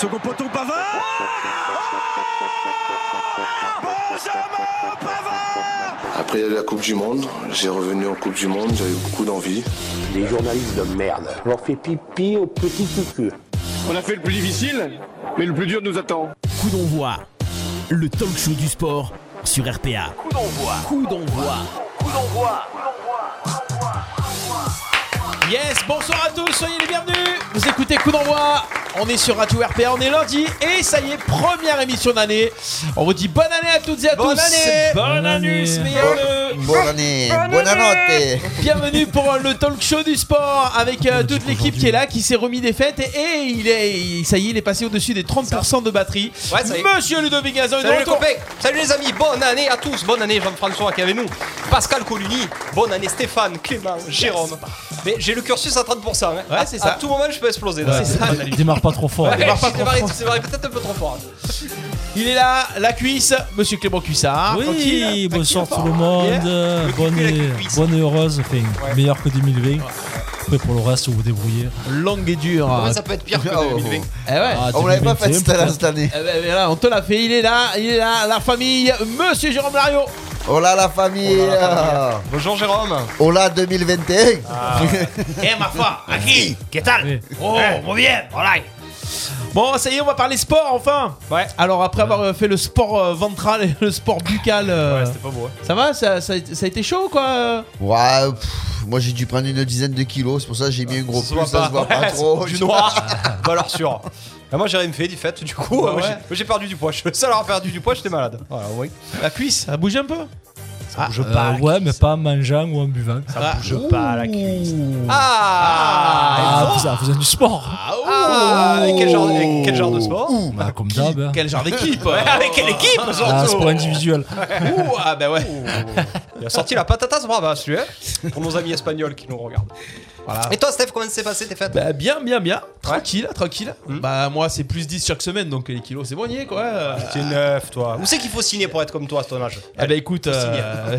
Second poteau, Pavard Benjamin Pavard Après la Coupe du Monde, j'ai revenu en Coupe du Monde, j'avais beaucoup d'envie. Les journalistes de merde. On leur fait pipi au petit cucu. On a fait le plus difficile, mais le plus dur nous attend. Coup d'envoi, le talk show du sport sur RPA. Coup d'envoi. Coup d'envoi. Coup d'envoi. Yes, bonsoir à tous, soyez les bienvenus. Vous écoutez Coup d'envoi. On est sur Radio RPA, on est lundi et ça y est, première émission d'année. On vous dit bonne année à toutes et à Bonne tous. année. Bonne année, meilleur vœu. Bonne année, bonne année. Bienvenue pour euh, le talk show du sport avec euh, toute l'équipe qui est là, qui s'est remis des fêtes et, et il est, ça y est, il est passé au-dessus des 30% de batterie. Ouais, ça y est. Monsieur Ludovic Gazan est de retour. salut les amis, bonne année à tous, bonne année Jean-François qui est avec nous, Pascal Coluni, bonne année Stéphane, Clément, Jérôme. Mais j'ai le cursus à 30%. Hein. Ouais, À- c'est ça. À tout moment je peux exploser. là. C'est ça. Il démarre pas trop fort. Ouais, démarre pas trop démarré- fort. Peut-être un peu trop fort. Il est là, la cuisse, Monsieur Clément Cuissard. Oui, Tranquille, bonsoir tranquille, tout le monde. Yeah. Bonne, et, bonne et heureuse, enfin, Ouais. meilleur que 2020. Après, pour le reste, vous vous débrouillez. Longue et dure. Comment ça peut être pire que Oh, 2020 Eh ouais. Ah, On l'avait pas fait 2021, cette année-. Eh ben, voilà, on te l'a fait, il est là, il est là, la famille, Monsieur Jérôme Lario. Hola la famille. Bonjour Jérôme. Hola 2021. Eh ma foi, aquí, qu'est-ce tal? Oh, muy bien, voilà. Bon, ça y est, on va parler sport enfin. Ouais. Alors après avoir fait le sport euh, ventral et le sport buccal, euh, Ouais, c'était pas beau. hein. ça va? Ça, ça, a- ça a été chaud quoi? Ouais, pff, moi j'ai dû prendre une dizaine de kilos, c'est pour ça que j'ai mis un gros Ça se voit ça pas. se voit pas trop. Du noir, valeur sûre. Ah, moi j'ai rien fait du fait, du coup Bah moi, ouais. j'ai- moi, j'ai perdu du poids. Je suis le seul à avoir perdu du poids, j'étais malade. Voilà, oui. La cuisse, ça bouge un peu? Ça bouge Euh, ouais, mais pas en mangeant ou en buvant. Ça bouge pas la cuisse. Ah, Ah, vous, en faisant du sport. Ah, avec quel genre, avec quel genre de sport Bah, comme d'hab. hein. Quel genre d'équipe Avec quelle équipe Ah, surtout sport individuel. Ouh, Ah bah ouais. Il a sorti la patatas brava celui-là pour nos amis espagnols qui nous regardent. Voilà. Et toi Steph, comment ça s'est passé tes fêtes Bah bien, bien, bien. Tranquille, tranquille. Bah moi c'est plus 10 chaque semaine donc les kilos c'est bon nier quoi. T'es neuf toi. Où c'est qu'il faut signer pour être comme toi à ton âge Eh bah écoute, euh,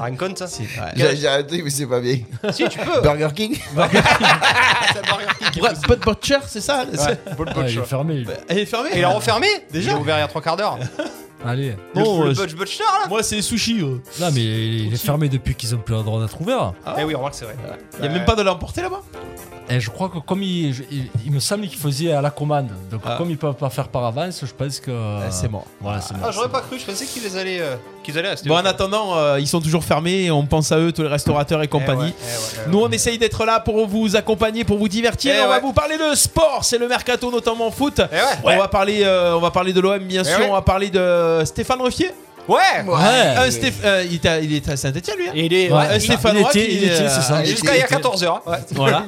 Rien compte ça. J'ai j'ai arrêté, mais c'est pas bien. Si tu peux. Burger King Burger King. Bud Butcher, c'est ça Ouais, Bull Ah, il Butcher. est fermé. Elle est fermée Et il a refermé Déjà Il est ouvert il y a trois quarts d'heure. Allez. Non, le euh, Butch Butcher là Moi c'est les sushis. euh. Non, mais il est fermé depuis qu'ils ont plus le droit d'être ouverts. Eh oui, on voit que c'est vrai. Y a même pas de l'emporter là-bas Et je crois que comme il, je- il, il me semble qu'il faisait à la commande. Donc Ah. comme ils peuvent pas faire par avance, je pense que. Eh, C'est mort. Voilà, c'est Ah, mort. j'aurais pas cru, je pensais qu'ils allaient, euh, qu'ils allaient rester. Bon en attendant, euh, ils sont toujours fermés et on pense à eux, tous les restaurateurs et Eh compagnie. ouais, eh ouais, eh Nous ouais. on essaye d'être là pour vous accompagner, pour vous divertir. Eh on va vous parler de sport, c'est le mercato notamment foot. Eh ouais. On va parler, euh, on va parler de l'OM bien Eh sûr. ouais. On va parler de Stéphane Ruffier. Ouais. Ouais. Euh, Stéph- euh, il, est à, il est à Saint-Etienne lui. hein Et il est. Ouais, ouais, Euh, il- Stéphane il Roy était- qui, il était, c'est ça. il Jusqu'à il y a était- 14h. Ouais. Voilà.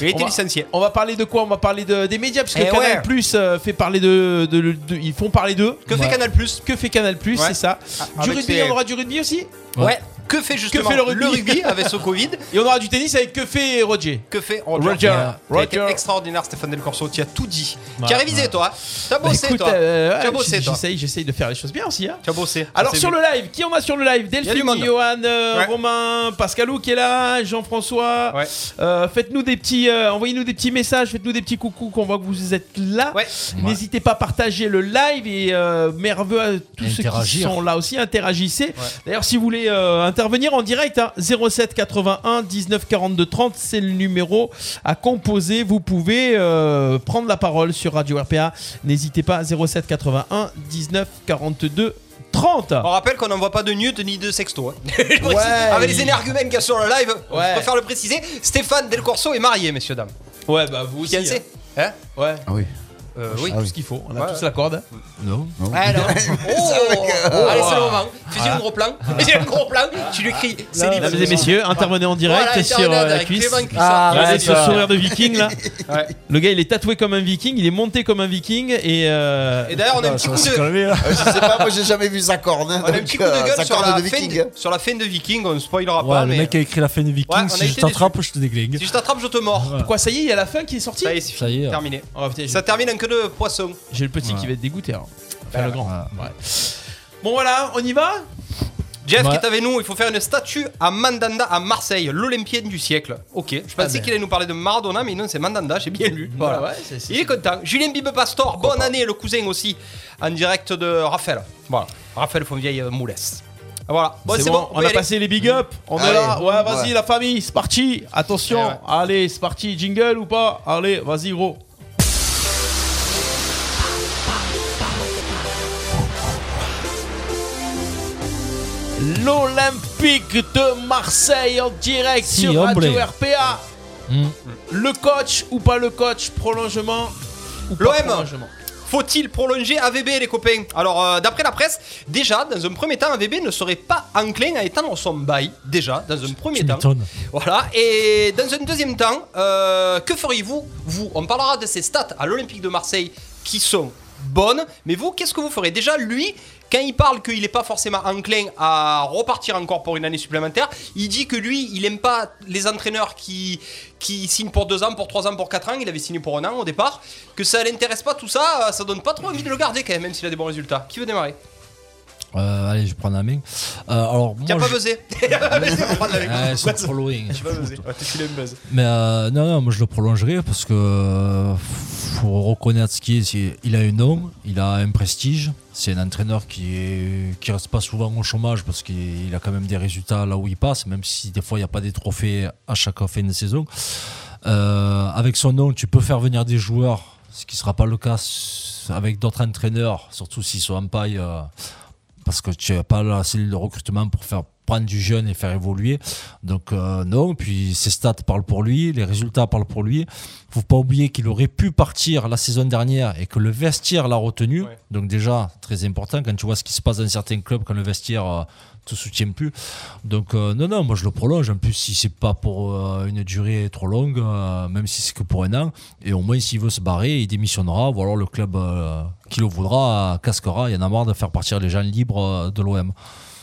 Il était On va- licencié. On va parler de quoi? On va parler de, des médias parce que Eh Canal ouais. Plus fait parler de, de- de- ils font parler d'eux. Que fait. Canal Plus Que fait Canal Plus Ouais. C'est ça. du avec rugby, ses- on aura du rugby aussi? Ouais. Que fait justement fait le rugby avec ce Covid Et on aura du tennis avec que fait Roger. Que fait Roger. Roger été Roger. extraordinaire, Stéphane Del Corso. Tu as tout dit. Ouais. Tu as révisé, toi. Tu as Bah, bossé, écoute, toi. euh, Tu as ouais, bossé, toi. j'essaye, j'essaye de faire les choses bien aussi. hein. Tu as bossé. Alors sur vu. le live, qui on a sur le live? Delphine. Johan, euh, Ouais. Romain, Pascalou qui est là, Jean-François. Ouais. Euh, faites-nous des petits, euh, envoyez-nous des petits messages, faites-nous des petits coucous qu'on voit que vous êtes là. Ouais. N'hésitez pas à partager le live et euh, merveilleux à tous ceux qui sont là aussi, interagissez. D'ailleurs, si vous voulez euh, intervenir en direct, hein, 07 81 19 42 30, c'est le numéro à composer. Vous pouvez euh, prendre la parole sur Radio RPA. N'hésitez pas, 07 81 19 42 30. On rappelle qu'on n'envoie pas de nude ni de sexto. hein. Je précise. Ouais, Avec les énergumènes qu'il y a sur le live, Ouais. je préfère le préciser. Stéphane Del Corso est marié, messieurs, dames. Ouais, bah vous aussi. Fiancé Hein hein? Ouais, Ah oui. Euh, oui. Ah tout ce qu'il faut. On a Ouais. tous la corde. Non. Alors, oh, allez, c'est le moment. Fais-y un gros plan. Fais-y un gros plan. Tu lui cries. C'est libre. Mesdames et messieurs, intervenez en direct Voilà, sur euh, la cuisse. Ah, Regardez ouais, ce sourire de viking là. Ouais. Le gars il est tatoué comme un viking, il est monté comme un viking et, euh, Et d'ailleurs, on a un Ah, petit coup de. Euh, Je sais pas, moi j'ai jamais vu sa corne. hein, On a un petit coup de euh, gueule sa sur la, de fin viking. de, sur la fin de Viking, on ne spoilera pas. le mec a écrit la fin du Viking. Si je t'attrape, je te déglingue. si je t'attrape, je te mords. Quoi, ça y est, il y a la fin qui est sortie Ça y est, c'est terminé. Oh, Ça termine en de poisson. J'ai le petit Ouais. qui va être dégoûté. alors. Enfin, le grand. Ouais. Ouais. Bon voilà, on y va Jeff Ouais. qui est avec nous, il faut faire une statue à Mandanda à Marseille, l'Olympienne du siècle. Ok, je pensais ben. qu'il allait nous parler de Maradona, mais non, c'est Mandanda, j'ai bien lu. Voilà. ouais, c'est- c'est- Il est content. Julien Bibe Pastor, bonne année, le cousin aussi, en direct de Raphaël. Voilà, Raphaël Fonvieille euh, Moulès. Voilà, bon, c'est bon, on y a aller. passé les big up, on est Allez. là. Ouais, vas-y Ouais. la famille, c'est parti. Attention, Eh ouais. allez, c'est parti. Jingle ou pas? Allez, vas-y gros. L'Olympique de Marseille en direct Si, sur Radio hombre. RPA. Hmm. Le coach ou pas le coach Prolongement ou pas L'OM. prolongement Faut-il prolonger AVB les copains? Alors euh, d'après la presse, déjà dans un premier temps AVB ne serait pas enclin à étendre son bail, déjà dans un premier Tu temps. Voilà, et dans un deuxième temps, euh, que feriez-vous Vous, on parlera de ses stats à l'Olympique de Marseille qui sont bonnes, mais vous, qu'est-ce que vous ferez Déjà, lui, quand il parle qu'il n'est pas forcément enclin à repartir encore pour une année supplémentaire, il dit que lui, il aime pas les entraîneurs qui, qui signent pour deux ans, pour trois ans, pour quatre ans. Il avait signé pour un an au départ. Que ça l'intéresse pas tout ça, ça donne pas trop envie de le garder quand même, même s'il a des bons résultats. Qui veut démarrer? Euh, allez, je prends la main. Euh, alors, moi, pas je- buzzé Ouais, t'as filé un buzz. Mais euh, non, non, moi je le prolongerai parce que euh, faut reconnaître ce qui est. c'est- Il a un nom, il a un prestige. C'est un entraîneur qui est qui reste pas souvent au chômage parce qu'il il a quand même des résultats là où il passe, même si des fois il n'y a pas des trophées à chaque fin de saison. Euh, avec son nom, tu peux faire venir des joueurs, ce qui sera pas le cas avec d'autres entraîneurs, surtout s'ils sont en paille. Parce que tu n'as pas la cellule de recrutement pour faire prendre du jeune et faire évoluer. Donc euh, non, puis ses stats parlent pour lui, les résultats parlent pour lui. faut pas oublier qu'il aurait pu partir la saison dernière et que le vestiaire l'a retenu. Ouais. Donc déjà, très important quand tu vois ce qui se passe dans certains clubs quand le vestiaire euh, te soutient plus. Donc euh, non, non, moi je le prolonge. En plus, si c'est pas pour euh, une durée trop longue, euh, même si c'est que pour un an, et au moins s'il veut se barrer, il démissionnera, ou alors le club qui le voudra casquera. Il y en a marre de faire partir les gens libres de l'OM.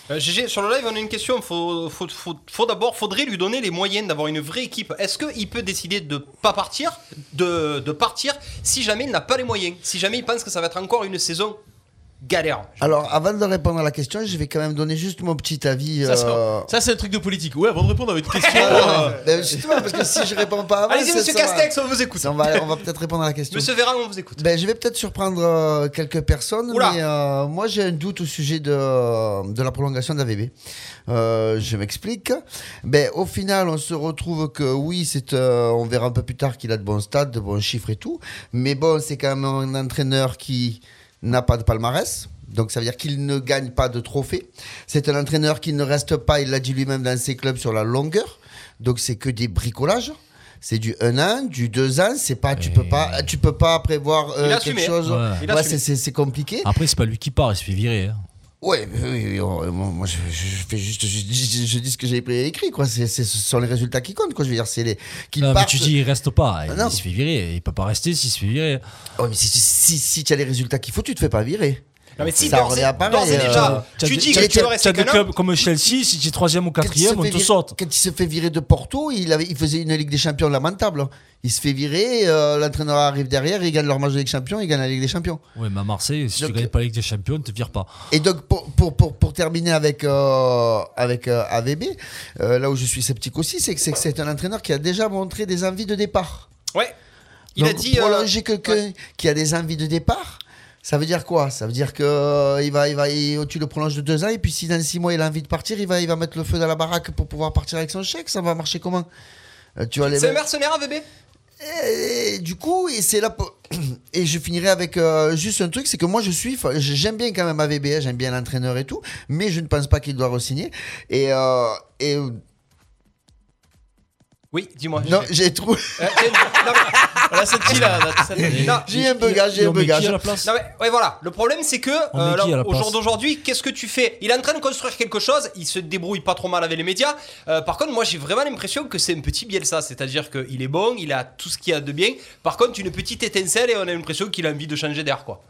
GG, sur le live, on a une question. Faut, faut, faut d'abord, faudrait lui donner les moyens d'avoir une vraie équipe. Est-ce qu'il peut décider de pas partir, de, de partir, si jamais il n'a pas les moyens, si jamais il pense que ça va être encore une saison galère Alors, avant de répondre à la question, je vais quand même donner juste mon petit avis. Ça, c'est- euh, Ça, c'est un truc de politique. Ouais, avant de répondre à votre question. euh, ben, justement, parce que si je réponds pas avant, Allez-y, monsieur va- Castex, on vous écoute. ça, on va, on va peut-être répondre à la question. Monsieur Véran, on vous écoute. Ben, je vais peut-être surprendre euh, quelques personnes, Oula. mais euh, moi j'ai un doute au sujet de, de la prolongation d'AVB. Euh, je m'explique. Ben, au final, on se retrouve que oui, c'est, euh, on verra un peu plus tard qu'il a de bons stades, de bons chiffres et tout. Mais bon, c'est quand même un entraîneur qui n'a pas de palmarès. Donc ça veut dire qu'il ne gagne pas de trophée. C'est un entraîneur qui ne reste pas, il l'a dit lui-même dans ses clubs, sur la longueur. Donc c'est que des bricolages. C'est du 1 an, du 2 ans, c'est pas tu peux pas tu peux pas prévoir euh, quelque assumé. chose. Ouais. Ouais, c'est compliqué. Après, c'est pas lui qui part, il se fait virer. hein. Ouais, mais oui, oui, on- moi, je, je fais juste, je, je- je dis ce que j'ai écrit, quoi. C'est, c'est- ce sont les résultats qui comptent, quoi. Je veux dire, c'est les qui Non, mais partent. tu dis il reste pas, il, Ah, non. il se fait virer. Il peut pas rester s'il se fait virer. Ouais, mais si, si, si, si tu as les résultats qu'il faut, tu te fais pas virer. Non, mais si Ça revient à pareil, euh, déjà, tu dis que tu veux rester t'as des clubs comme Chelsea, si tu es troisième ou quatrième, on te saute. Quand il se fait virer de Porto, il, avait, il faisait une Ligue des Champions lamentable. Il se fait virer, euh, l'entraîneur arrive derrière, il gagne leur match de Ligue des Champions, il gagne la Ligue des Champions. Oui, mais à Marseille, si Donc- tu gagnes pas la Ligue des Champions, on te vire pas. Et donc, pour, pour, pour, pour terminer avec, euh, avec euh, AVB, euh, là où je suis sceptique aussi, c'est que c'est un entraîneur qui a déjà montré des envies de départ. Ouais. Il a dit. euh, prolonger quelqu'un ouais. qui a des envies de départ, ça veut dire quoi? Ça veut dire que euh, il va, il va, il- tu le prolonges de deux ans et puis si dans six mois il a envie de partir, il va, il va mettre le feu dans la baraque pour pouvoir partir avec son chèque. Ça va marcher comment? Euh, Tu les C'est mercenaire AVB et du coup, et c'est là et je finirai avec euh, juste un truc, c'est que moi je suis, j'aime bien quand même AVB, hein, j'aime bien l'entraîneur et tout, mais je ne pense pas qu'il doit re-signer. Et, euh, et Oui, dis-moi. non, j'ai trouvé, Euh, tiens, non, mais- Voilà, celle-ci là. là, Non, j'ai un bugage, j'ai un qui place Non mais ouais voilà, le problème c'est que euh, là, qui au jour d'aujourd'hui, qu'est-ce que tu fais? Il est en train de construire quelque chose, il se débrouille pas trop mal avec les médias. Euh, par contre, moi j'ai vraiment l'impression que c'est un petit Bielsa, c'est-à-dire qu'il est bon, il a tout ce qu'il y a de bien. Par contre, une petite étincelle et on a l'impression qu'il a envie de changer d'air quoi.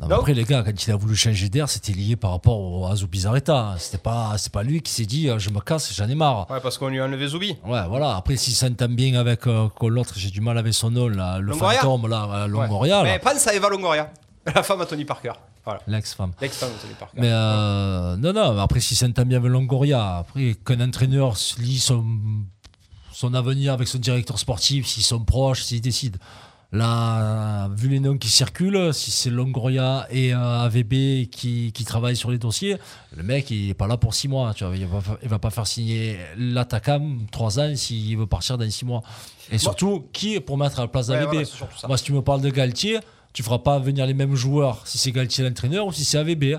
Non, mais Non. après, les gars, quand il a voulu changer d'air, c'était lié par rapport au Azo Bizarreta. C'était pas, c'est pas lui qui s'est dit euh, je me casse, j'en ai marre. Ouais, parce qu'on lui a enlevé Zoubi. Ouais, voilà. Après, s'il s'entend bien avec euh, l'autre, j'ai du mal avec son nom, là, le Longoria fantôme, là, euh, Longoria. là. Mais pense à Eva Longoria, la femme à Tony Parker. Voilà. L'ex-femme. L'ex-femme de Tony Parker. Mais euh, non, non, mais après, si s'entend bien avec Longoria, après, qu'un entraîneur lit son, son avenir avec son directeur sportif, s'ils sont proches, s'ils décident. Là, vu les noms qui circulent, si c'est Longoria et euh, AVB qui, qui travaillent sur les dossiers, le mec, il n'est pas là pour six mois. Tu vois, il ne va, pas- il va pas faire signer l'attaquant trois ans s'il veut partir dans six mois. Et surtout, qui est pour mettre à la place Ouais, d'AVB voilà. Moi, si tu me parles de Galtier, tu feras pas venir les mêmes joueurs si c'est Galtier l'entraîneur ou si c'est AVB.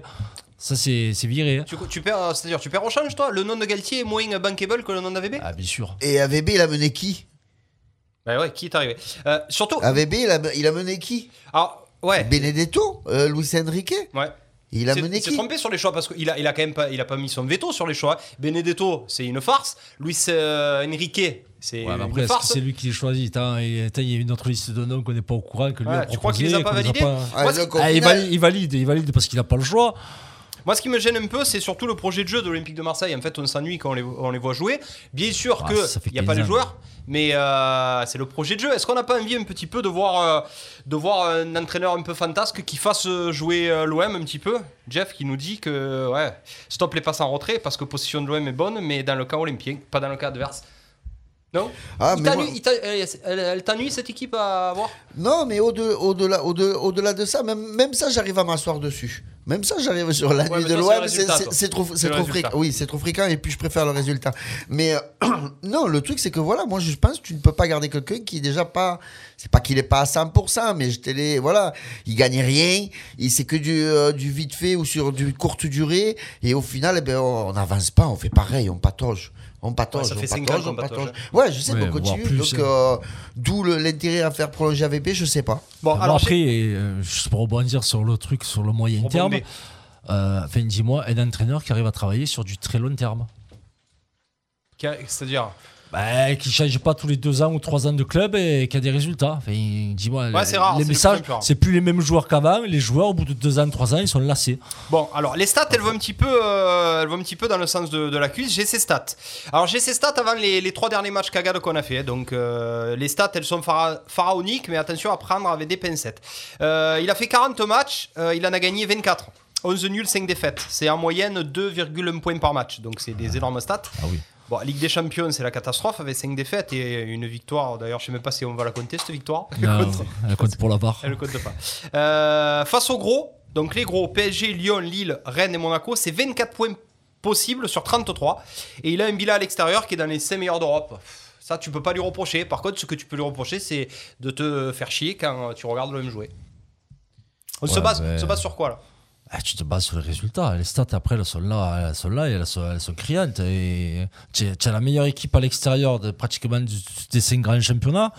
Ça, c'est c'est viré. hein. Tu, tu perds, c'est-à-dire, tu perds au change, toi? Le nom de Galtier est moins bankable que le nom d'AVB Ah, bien sûr. Et AVB, il a mené qui? Bah ouais, qui est arrivé? Euh, Surtout. AVB, il a, il a mené qui? Alors, ouais. Benedetto euh, Luis Enrique? Ouais. Il a mené Il s'est qui? trompé sur les choix parce qu'il a, il a quand même pas, il a pas mis son veto sur les choix. Benedetto, c'est une farce. Luis euh, Enrique, c'est Ouais, une après, est-ce que farce. c'est lui qui les choisit? Et- Il y a une autre liste de noms qu'on n'est pas au courant, que lui Ouais, a tu crois proposé, qu'il les a pas validés pas- Ah, Ah, il, final- valide, il valide, il valide parce qu'il n'a pas le choix. Moi, ce qui me gêne un peu, c'est surtout le projet de jeu de l'Olympique de Marseille. En fait, on s'ennuie quand on les, on les voit jouer. Bien sûr Ah, que ça fait il n'y a 15 pas les joueurs, mais euh, c'est le projet de jeu. Est-ce qu'on n'a pas envie un petit peu de voir, euh, de voir un entraîneur un peu fantasque qui fasse jouer euh, l'OM un petit peu? Jeff qui nous dit que ouais, stop les passes en retrait parce que position de l'OM est bonne, mais dans le cas olympien, pas dans le cas adverse. Non Ah, Il mais t'ennuie- moi- il t'a- elle, t'ennuie cette équipe à voir Non, mais au-de- au-delà au-de- au-delà de ça, même, même ça, j'arrive à m'asseoir dessus. Même ça, j'arrive sur la Ouais, nuit de l'OM, c'est- trop, C'est trop fréquent. Oui, c'est trop fréquent et puis je préfère le résultat. Mais euh, non, le truc, c'est que voilà, moi, je pense que tu ne peux pas garder quelqu'un qui est déjà pas. C'est pas qu'il est pas à 100%, mais je te l'ai. Voilà, il gagne rien, il c'est que du, euh, du vite fait ou sur du courte durée. Et au final, eh ben, on n'avance pas, on fait pareil, on patauge. On patauge, Ouais, ça fait on patauge, ans qu'on on patauge. patauge. Ouais, je sais, Ouais, on continue. plus, donc, hein. euh, d'où l'intérêt à faire prolonger AVP, je sais pas. Bon, alors après, euh, juste pour rebondir sur le truc, sur le moyen terme, euh, enfin, dis-moi, un entraîneur qui arrive à travailler sur du très long terme. c'est-à-dire Bah, qui change pas tous les deux ans ou trois ans de club et qui a des résultats. Enfin, dis-moi, Ouais, c'est rare, les messages, c'est plus les mêmes joueurs qu'avant. Les joueurs, au bout de deux ans, trois ans, ils sont lassés. Bon, alors les stats, elles vont un petit peu, euh, elles vont un petit peu dans le sens de, de la cuisse. J'ai ces stats. Alors j'ai ces stats avant les, les trois derniers matchs Kagad qu'on a fait. Donc euh, les stats, elles sont phara- pharaoniques, mais attention à prendre avec des pincettes. Euh, il a fait 40 matchs, il en a gagné 24. 11 nuls, 5 défaites. C'est en moyenne 2,1 points par match. Donc c'est des énormes stats. Ah oui. Bon, Ligue des Champions, c'est la catastrophe avec 5 défaites et une victoire. D'ailleurs, je sais même pas si on va la compter cette victoire. Non, elle compte pour la barre. Elle ne compte pas. Euh, face aux gros, donc les gros, PSG, Lyon, Lille, Rennes et Monaco, c'est 24 points possibles sur 33. Et il a un bilan à l'extérieur qui est dans les 5 meilleurs d'Europe. Ça, tu peux pas lui reprocher. Par contre, ce que tu peux lui reprocher, c'est de te faire chier quand tu regardes l'OM jouer. On se, base, se base sur quoi là? Ah, tu te bases sur les résultats. Les stats, après, elles sont là, elles sont, là et elles sont, elles sont criantes. Et tu as la meilleure équipe à l'extérieur de pratiquement des cinq grands championnats.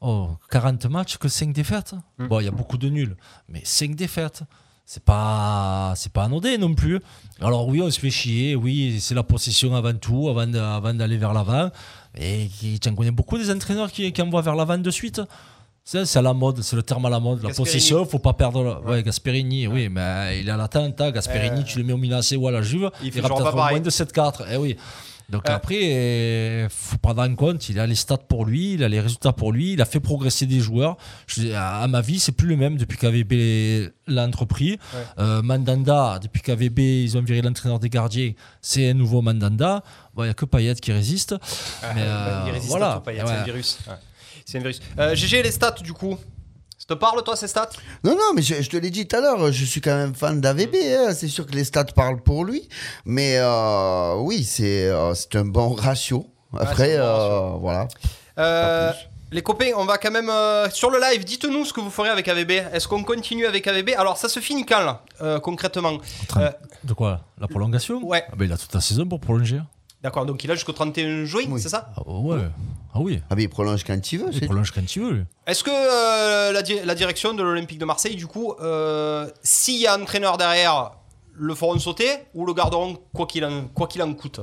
Oh, 40 matchs, que 5 défaites. Hmm. Bon, il y a beaucoup de nuls, mais 5 défaites. C'est pas, c'est pas anodin non plus. Alors oui, on se fait chier. Oui, c'est la possession avant tout, avant, d'aller vers l'avant. Et tu en connais beaucoup des entraîneurs qui, qui envoient vers l'avant de suite. C'est à la mode, c'est le terme à la mode. La Gasperini. possession, faut pas perdre. le- Ouais, Gasperini, oui, mais il est à l'attente. hein. Gasperini, Euh, tu le mets au Milan ou à la Juve, il il, genre peut-être moins de 7-4. Eh oui. Donc Euh. après, il faut prendre en compte, il a les stats pour lui, il a les résultats pour lui, il a fait progresser des joueurs. Je- à ma vie, c'est plus le même depuis qu'AVB l'a entrepris. Euh, Mandanda, depuis qu'AVB, ils ont viré l'entraîneur des gardiens, c'est un nouveau Mandanda. Bon, Il n'y a que Payet qui résiste. Mais euh, Il résiste voilà. à tout, Payet, Ouais. virus. Ouais. C'est un virus. Euh, GG, les stats du coup. Ça te parle toi ces stats? Non, non, mais je, je te l'ai dit tout à l'heure, je suis quand même fan d'AVB. hein. C'est sûr que les stats parlent pour lui. Mais euh, oui, c'est euh, c'est un bon ratio. Après, c'est un bon euh, voilà. Euh, Pas plus. les copains, on va quand même euh, sur le live. Dites-nous ce que vous ferez avec AVB. Est-ce qu'on continue avec AVB Alors, ça se finit quand là, euh, concrètement? Euh, De quoi? La prolongation? Ouais. Ah ben, Il a toute la saison pour prolonger. D'accord, donc il a jusqu'au 31 juin, Oui. c'est ça Ah ouais. Ah oui. Ah, mais il prolonge quand il veut. Il c'est- prolonge quand il veut. lui. Est-ce que euh, la, di- la direction de l'Olympique de Marseille, du coup, euh, s'il y a un entraîneur derrière, le feront sauter ou le garderont quoi qu'il en, quoi qu'il en coûte?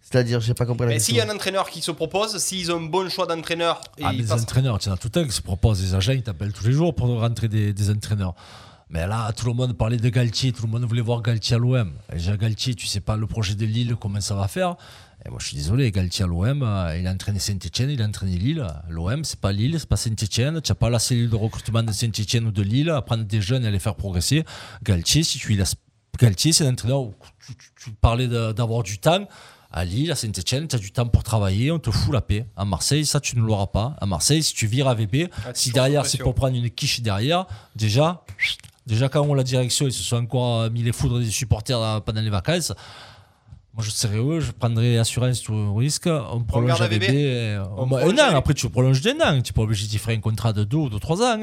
C'est-à-dire, j'ai pas compris la Mais S'il y a un entraîneur qui se propose, s'ils ont un bon choix d'entraîneur, et Ah, ils les passent- entraîneurs, tu en as tout un qui se proposent. Des agents, ils t'appellent tous les jours pour rentrer des, des entraîneurs. Mais là, tout le monde parlait de Galtier, tout le monde voulait voir Galtier à l'OM. Déjà, Galtier, tu sais pas le projet de Lille, comment ça va faire. Et moi, je suis désolé, Galtier à l'OM, euh, il a entraîné Saint-Etienne, il a entraîné Lille. L'OM, c'est pas Lille, c'est pas Saint-Etienne. Tu n'as pas la cellule de recrutement de Saint-Etienne ou de Lille à prendre des jeunes et à les faire progresser. Galtier, si tu laisses. Galtier, c'est un entraîneur où tu, tu- tu parlais d'avoir du temps. À Lille, à Saint-Etienne, tu as du temps pour travailler, on te fout la paix. À Marseille, ça, tu ne l'auras pas. À Marseille, si tu vires AVB, si sous derrière, c'est pour prendre une quiche derrière, déjà, déjà quand on la direction, ils se sont encore euh, mis les foudres des supporters euh, pendant les vacances. Moi, je serais heureux, je prendrais assurance tout risque. On prolonge AVB. AVB. On prolonge un an, AVB. après tu prolonges d'un an. Tu n'es pas obligé d'y faire un contrat de deux ou de trois ans.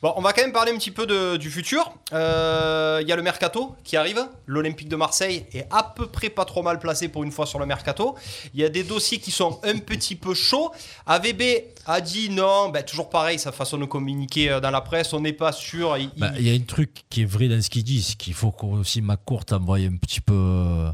Bon, on va quand même parler un petit peu de- du futur. Euh, Il y a le mercato qui arrive. L'Olympique de Marseille est à peu près pas trop mal placé pour une fois sur le mercato. Il y a des dossiers qui sont un petit peu chauds. AVB a dit non, ben, toujours pareil, sa façon de communiquer euh, dans la presse, on n'est pas sûr. Il- Bah, il- y a un truc qui est vrai dans ce qu'il dit, c'est qu'il faut aussi McCourt envoie un petit peu.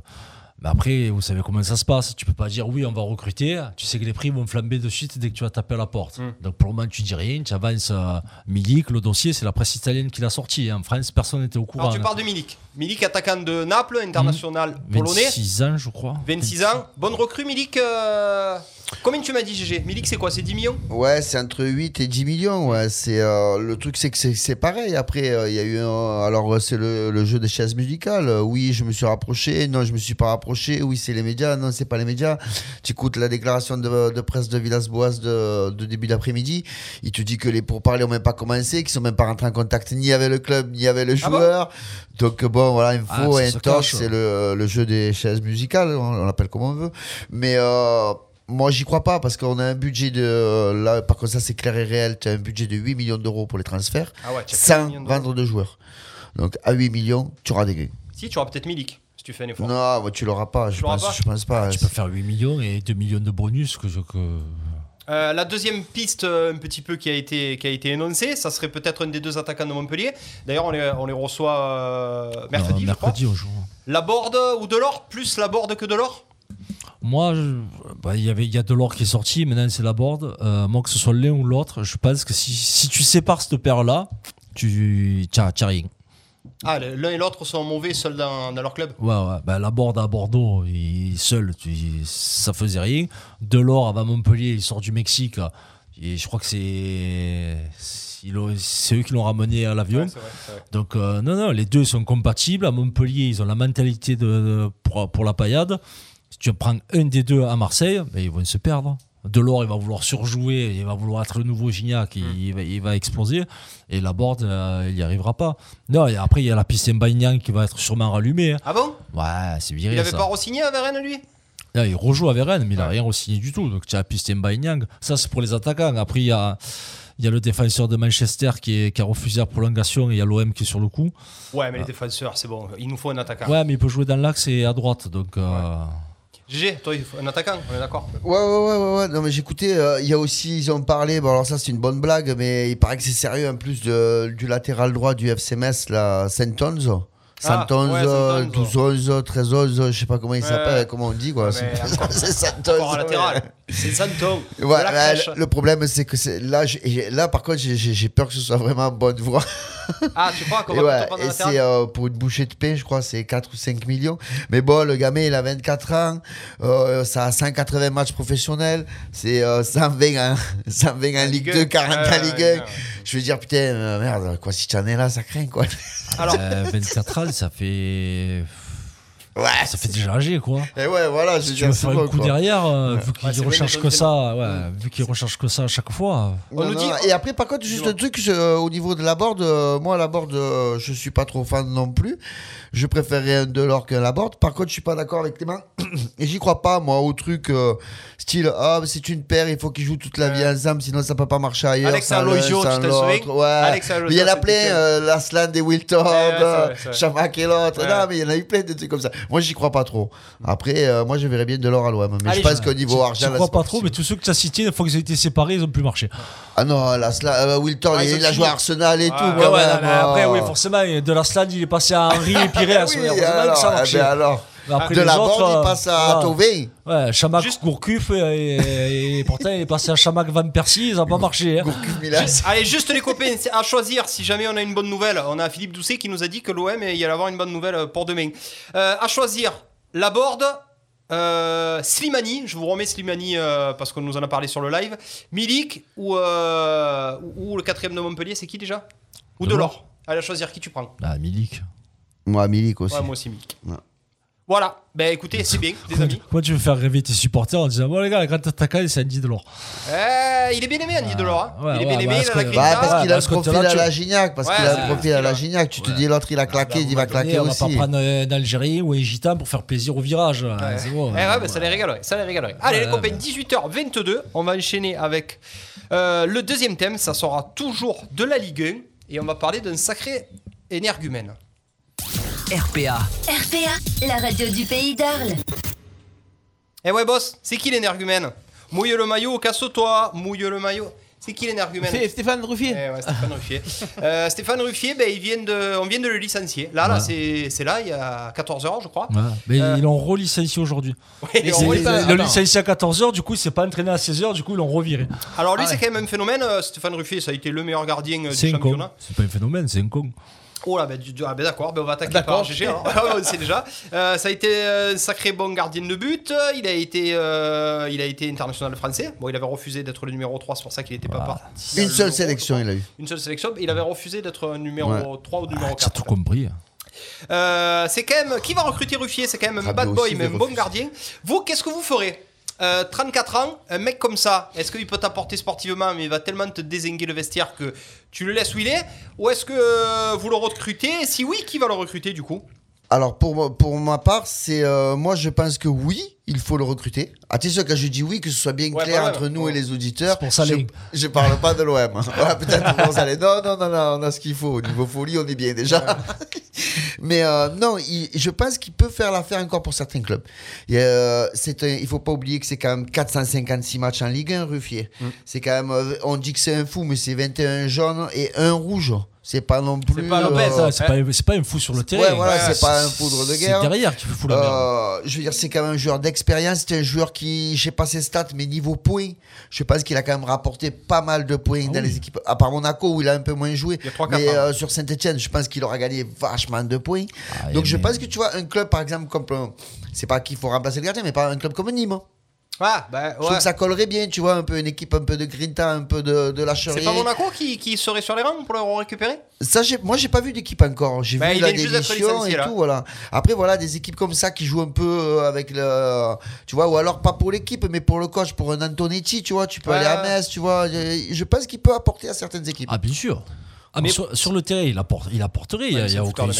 Mais après, vous savez comment ça se passe. Tu peux pas dire oui, on va recruter. Tu sais que les prix vont flamber de suite dès que tu vas taper à la porte. Mm. Donc pour le moment, tu dis rien. Tu avances euh, Milik. Le dossier, c'est la presse italienne qui l'a sorti. En France, personne n'était au courant. Alors tu parles de Milik. Milik, attaquant de Naples, international polonais. 26 ans, je crois. 26 ans. Bonne recrue, Milik. euh, Combien tu m'as dit, GG Milik, c'est quoi C'est 10 millions? Ouais, c'est entre 8 et 10 millions. Ouais. C'est, euh, le truc, c'est que c'est, pareil. Après, euh, il y a eu. un- alors, euh, c'est le, le jeu des chaises musicales. Oui, je me suis rapproché. Non, je me suis pas rapproché. Oui, c'est les médias. Non, c'est pas les médias. Tu écoutes la déclaration de, de presse de Villas-Boas de, de début d'après-midi. Il te dit que les pourparlers ont même pas commencé, qu'ils sont même pas rentrés en contact ni avec le club, ni avec le Ah bon? joueur. Donc, bon, voilà, info, Ah, se intox, c'est le, le jeu des chaises musicales. On, on l'appelle comme on veut. Mais. euh, moi, j'y crois pas parce qu'on a un budget de. Là, par contre, ça, c'est clair et réel. Tu as un budget de 8 millions d'euros pour les transferts Ah ouais, tu as 4 sans vendre de joueurs. Donc, à 8 millions, tu auras des gains. Si, tu auras peut-être Milik, si tu fais un effort. Non, tu l'auras pas. Je pense, pas je pense pas. Tu peux faire 8 millions et 2 millions de bonus que je. Que... Euh, la deuxième piste, euh, un petit peu, qui a été, qui a été énoncée, ça serait peut-être un des deux attaquants de Montpellier. D'ailleurs, on les, on les reçoit euh, mercredi, Non, je crois. mercredi, on joue. La Borde ou Delors? Plus la Borde que Delors? Moi, bah, il y avait, il y a de l'or qui est sorti, maintenant c'est la board. Euh, moi, que ce soit l'un ou l'autre, je pense que si, si tu sépares cette paire-là, tu n'as rien. Ah, l'un et l'autre sont mauvais seuls dans, dans leur club? Ouais, ouais. Bah, la board à Bordeaux, il, seul, tu, ça faisait rien. De l'or à Montpellier, il sort du Mexique. Et je crois que c'est c'est eux qui l'ont ramené à l'avion. Ouais. Donc, euh, non, non, les deux sont compatibles. À Montpellier, ils ont la mentalité de, de- pour, pour la paillade. Si tu prends un des deux à Marseille, ben, ils vont se perdre. Delors, il va vouloir surjouer, il va vouloir être le nouveau Gignac, il, il va, il va exploser. Et la board, euh, il n'y arrivera pas. Non, et après, il y a la piste Mbagnan qui va être sûrement rallumée. hein. Ah bon? Ouais, c'est viré Il avait ça. pas re-signé avec Rennes, lui? Là, il rejoue avec Rennes, mais il n'a rien re-signé du tout. Donc, tu as la piste Mbagnan. Ça, c'est pour les attaquants. Après, il y a, il y a le défenseur de Manchester qui, est, qui a refusé la prolongation et il y a l'OM qui est sur le coup. Ouais, mais les défenseurs, c'est bon. Il nous faut un attaquant. Ouais, mais il peut jouer dans l'axe et à droite. Donc, euh, GG, toi, un attaquant, on est d'accord Ouais, ouais, ouais, ouais, ouais. Non, mais j'écoutais, euh, il y a aussi, ils ont parlé, bon, alors ça, c'est une bonne blague, mais il paraît que c'est sérieux, en plus de, du latéral droit du FC Metz, là, Saint-Onze. Ah, ouais, euh, Saint-Onze. 12-11, 13-11, je sais pas comment il s'appelle, ouais. comment on dit, quoi. C'est en latéral. C'est Santon. Le, problème, c'est que là, là, par contre, j'ai- peur que ce soit vraiment bonne voie. Ah, tu crois qu'on va ouais, et c'est euh, pour une bouchée de pain, je crois, c'est 4 ou 5 millions. Mais bon, le gamin, il a 24 ans, euh, ça a 180 matchs professionnels, c'est euh, 120 en, 120 en Ligue 2, 40 Ouais, en ouais, Ligue ouais, 1. Je veux dire, putain, euh, merde, quoi, si tu en es là, ça craint, quoi. Alors, euh, 24 ans, ça fait. Ouais, Ça fait déjà âgé, quoi. Et ouais, voilà, je Si tu veux faire coup quoi. derrière, euh, vu Ouais, qu'il c'est vrai, recherche mais que ça, ouais, vu qu'il recherche que ça à chaque fois. On Non, nous non, dit- Et après, par contre, juste un truc, euh, au niveau de la board, euh, moi, la board, euh, je suis pas trop fan non plus. Je préférerais un Delors qu'un Laborde. Par contre, je suis pas d'accord avec Clément. Et j'y crois pas, moi, au truc euh, style, ah, mais c'est une paire, il faut qu'ils jouent toute la vie ensemble, sinon ça peut pas marcher ailleurs. Alex sans l'un, Aloisio, sans tu te souviens Ouais. Il y en a plein, Lasland et Ouais, ouais, vrai. Chamac et l'autre. Ouais. Non, mais il y en a eu plein de trucs comme ça. Moi, j'y crois pas trop. Après, euh, moi, je verrais bien Delors à l'OM. Mais Allez, je pense je- qu'au niveau Je argent, là, crois pas pas trop, mais tous ceux que tu as cités, une fois qu'ils ont été séparés, ils ont plus marché. Ah non, Lasland, euh, Wiltord, Ah, il, a joué à Arsenal et Ouais, tout. ouais, Ouais, mais après, euh. oui, forcément, de la Slade, il est passé à Henri et Pires. Oui, alors, ça eh marchait. ben alors. Après, de la autres, euh, il passe à. Ouais, Chamac Juste- Gourcuff, et, et- et pourtant il est passé à Chamac Van Persie, ça n'a pas marché. hein. Gourcuff Milas. Allez, juste les copains, à choisir si jamais on a une bonne nouvelle. On a Philippe Doucet qui nous a dit que l'OM, il y allait avoir une bonne nouvelle pour demain. Euh, à choisir, la board, euh, Slimani, je vous remets Slimani euh, parce qu'on nous en a parlé sur le live. Milik ou, euh, ou, ou le quatrième de Montpellier, c'est qui déjà? Ou Delors. Delors. Allez, à choisir qui tu prends? Ah, Milik. Moi, Milik aussi. Ouais, moi aussi Milik. Ouais. Voilà, ben écoutez, c'est bien, des amis. Pourquoi tu veux faire rêver tes supporters en disant Bon, les gars, le grand attaquant, c'est Andy Delors Eh, il est bien aimé, Andy Delors. hein. ouais, il est ouais, bien ouais, aimé, il a la. Bah, parce qu'il a le que profil là, à la Gignac, parce Ouais, qu'il a le profil à la. Gignac. Tu te dis l'autre il a claqué, il va claquer on va pas aussi. prendre un Algérien ou un gitan pour faire plaisir au virage. hein, C'est bon. Eh ouais, bah, ça les régalerait, ça les régalerait. Allez les Ouais, copains, 18h22, on va enchaîner avec euh, le deuxième thème, ça sera toujours de la Ligue 1 et on va parler d'un sacré énergumène. RPA. RPA, la radio du pays d'Arles. Eh ouais boss, c'est qui l'énergumène? Mouille le maillot, casse-toi, mouille le maillot. C'est qui l'énergumène? C'est Stéphane Ruffier. Eh ouais, Stéphane Ruffier. Euh, Stéphane Ruffier, ben, il vient de, on vient de le licencier. Là, là, Ouais. c'est là, il y a 14h, je crois. Ouais, mais Euh, ils l'ont relicencié aujourd'hui. Ouais, Ils l'ont licencié à 14h, du coup, il s'est pas entraîné à 16h, du coup, ils l'ont reviré. Alors lui, Ah c'est ouais. quand même un phénomène. euh, Stéphane Ruffier, ça a été le meilleur gardien du C'est un con. championnat. C'est pas un phénomène, c'est un con. Oh là, ben, ah, ben d'accord, ben, on va attaquer par GG. Ah, ouais, on sait déjà. Euh, ça a été euh, un sacré bon gardien de but. Il a été, euh, il a été international français. Bon, il avait refusé d'être le numéro 3, c'est pour ça qu'il n'était pas Voilà. parti. Une seule sélection, il a eu. Une seule sélection. Il avait refusé d'être numéro Ouais. 3 ou numéro Ah, tu as 4. tout compris. Euh, c'est quand même. Qui va recruter Ruffier? C'est quand même un Rabiot bad boy, mais un bon gardien. Vous, qu'est-ce que vous ferez? Euh, 34 ans, un mec comme ça, est-ce qu'il peut t'apporter sportivement, mais il va tellement te désinguer le vestiaire que tu le laisses où il est Ou est-ce que euh, vous le recrutez? Si oui, qui va le recruter du coup? Alors pour, pour ma part, c'est euh, moi je pense que oui, il faut le recruter. Attention quand je dis oui, que ce soit bien Ouais, clair bah ouais, entre ouais. nous et les auditeurs. Pour ça, je, les- je parle pas de l'OM. voilà, peut-être pour ça, les- Non, non, non, non, on a ce qu'il faut. Au niveau folie, on est bien déjà. Mais euh, non, il- je pense qu'il peut faire l'affaire encore pour certains clubs. Et, euh, c'est un- il faut pas oublier que c'est quand même 456 matchs en Ligue 1, Ruffier. Mm. C'est quand même, euh, on dit que c'est un fou, mais c'est 21 jaunes et un rouge. C'est pas non plus. pas euh, Ça, C'est pas, c'est pas un fou sur le terrain. Ouais, voilà, c'est pas un foudre de C'est guerre. derrière qui fait fou la merde. Euh, je veux dire, c'est quand même un joueur d'expérience. C'est un joueur qui, je sais pas ses stats, mais niveau points, je pense qu'il a quand même rapporté pas mal de points dans les équipes. À part Monaco où il a un peu moins joué, Il y a trois, quatre mais ans. euh, sur Saint-Etienne, je pense qu'il aura gagné vachement de points. Ah, Donc je mais- pense que tu vois un club par exemple comme, c'est pas qu'il faut remplacer le gardien, mais pas un club comme Nîmes. Ah, bah Je trouve que ça collerait bien, tu vois, un peu une équipe un peu de grinta, un peu de, de lâcherie. C'est pas Monaco qui, qui serait sur les rangs pour le récupérer? Ça, moi, j'ai pas vu d'équipe encore. J'ai Bah, vu la démission et là. tout, voilà. Après, voilà, des équipes comme ça qui jouent un peu euh, avec le, tu vois, ou alors pas pour l'équipe, mais pour le coach, pour un Antonetti, tu vois, tu peux Ouais. aller à Metz, tu vois. Je, pense qu'il peut apporter à certaines équipes. Ah, bien sûr. Ah, mais sur, sur le terrain, il, apporte, il apporterait, il Ouais, n'y a, y aucun merde.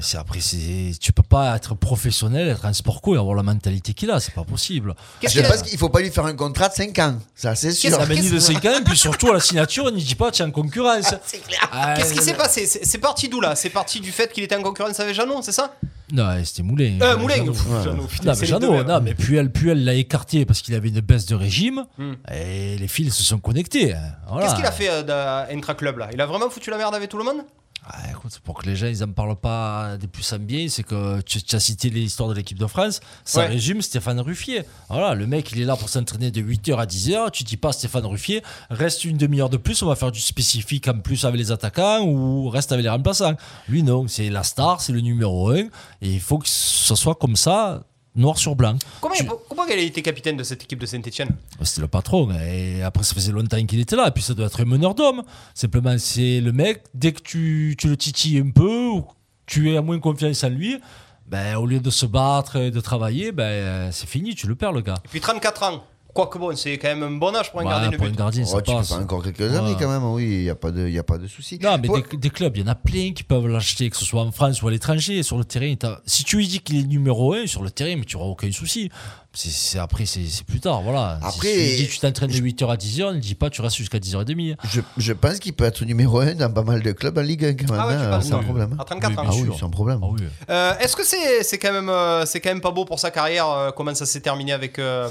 C'est après, c'est, tu peux pas être professionnel, être un sport co et avoir la mentalité qu'il a, c'est pas possible. Qu'est-ce Je qu'il a- pense qu'il faut pas lui faire un contrat de 5 ans, ça c'est sûr. La de 5 ans, et puis surtout à la signature, on n'y dit pas, tu es en concurrence. C'est clair. Ah, Qu'est-ce qui euh, s'est passé? C'est parti d'où là? C'est parti du fait qu'il était en concurrence avec Janon, c'est ça? Non, c'était Moulin. Euh, Moulin Jeannot. Pff, Jeannot, putain, Non, mais hein. non, mais Puel, Puel l'a écarté parce qu'il avait une baisse de régime Hmm. et les fils se sont connectés. hein. Voilà. Qu'est-ce qu'il a fait euh, d'intra-club là? Il a vraiment foutu la merde avec tout le monde? Ah, écoute, pour que les gens ils en parlent pas des plus en bien, c'est que tu, tu as cité l'histoire de l'équipe de France, ça Ouais. résume Stéphane Ruffier. Voilà, le mec il est là pour s'entraîner de 8h à 10h, tu dis pas Stéphane Ruffier, reste une demi-heure de plus, on va faire du spécifique en plus avec les attaquants ou reste avec les remplaçants. Lui non, c'est la star, c'est le numéro 1 et il faut que ce soit comme ça, noir sur blanc. Comment, Tu- comment il a été capitaine de cette équipe de Saint-Etienne? C'était le patron. Et après, ça faisait longtemps qu'il était là. Et puis, ça doit être un meneur d'homme. Simplement, c'est le mec, dès que tu, tu le titilles un peu, ou tu es à moins confiance en lui, ben, au lieu de se battre et de travailler, ben, c'est fini, tu le perds, le gars. Et puis 34 ans. Quoique bon, c'est quand même un bon âge pour un Ouais, gardien de pour un but. gardien, Oh, ça tu peux passe. faire encore quelques années Ouais. quand même, oui, il n'y a pas de, y a pas de souci. Non, mais Ouais. des, des clubs, il y en a plein qui peuvent l'acheter, que ce soit en France ou à l'étranger. Sur le terrain, t'as- si tu lui dis qu'il est numéro 1 sur le terrain, mais tu n'auras aucun souci. C'est, c'est- après, c'est, c'est plus tard. Voilà. Après, si tu lui dis tu t'entraînes de 8h à 10h, ne dis pas tu restes jusqu'à 10h30. Je, je pense qu'il peut être numéro 1 dans pas mal de clubs en Ligue 1 quand même, Ah ouais, tu hein, penses sans ça problème. À 34 ans. Ah oui, sûr. sans problème. Ah oui. Euh, Est-ce que c'est c'est quand, même, euh, c'est quand même pas beau pour sa carrière euh, Comment ça s'est terminé avec. euh,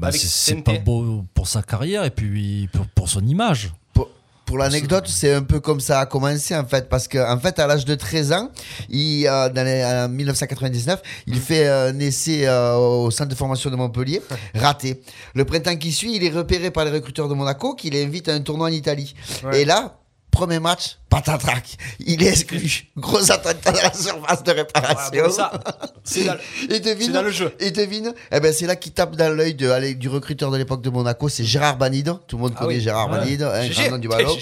Bah, c'est, pas beau pour sa carrière et puis pour, pour son image. Pour, pour l'anecdote, c'est un peu comme ça a commencé en fait, parce qu'en fait, à l'âge de 13 ans, il, euh, dans les- en 1999, il fait un essai euh, au centre de formation de Montpellier, raté. Le printemps qui suit, il est repéré par les recruteurs de Monaco qui l'invitent à un tournoi en Italie. Ouais. Et là, Premier match, patatrac. Il est exclu. Gros attentat dans la surface de réparation. C'est dans, dans le jeu. Et devine, eh ben c'est là qui tape dans l'œil de, du recruteur de l'époque de Monaco, c'est Gérard Banide. Tout le monde Ah connaît oui. Gérard Ouais. Banide, un grand nom du ballon.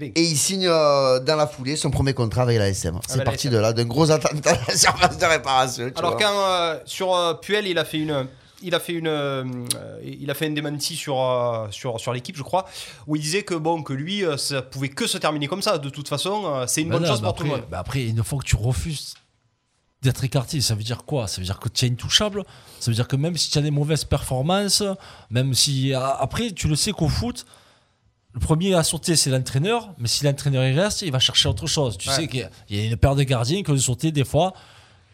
Et il signe euh, dans la foulée son premier contrat avec la SM. C'est bah, parti de là, d'un gros attentat dans la surface de réparation. Alors vois. quand euh, sur euh, Puel, il a fait une il a fait une euh, il a fait un démenti sur euh, sur sur l'équipe, je crois, où il disait que bon que lui euh, ça pouvait que se terminer comme ça. De toute façon, c'est une Bah bonne chose pour tout le monde. bah après, une fois que tu refuses d'être écarté, ça veut dire quoi? Ça veut dire que tu es intouchable. Ça veut dire que même si tu as des mauvaises performances, même si. Après, tu le sais qu'au foot, le premier à sauter, c'est l'entraîneur. Mais si l'entraîneur il reste, il va chercher autre chose. Tu Ouais. sais qu'il y a une paire de gardiens qui ont sauté des fois.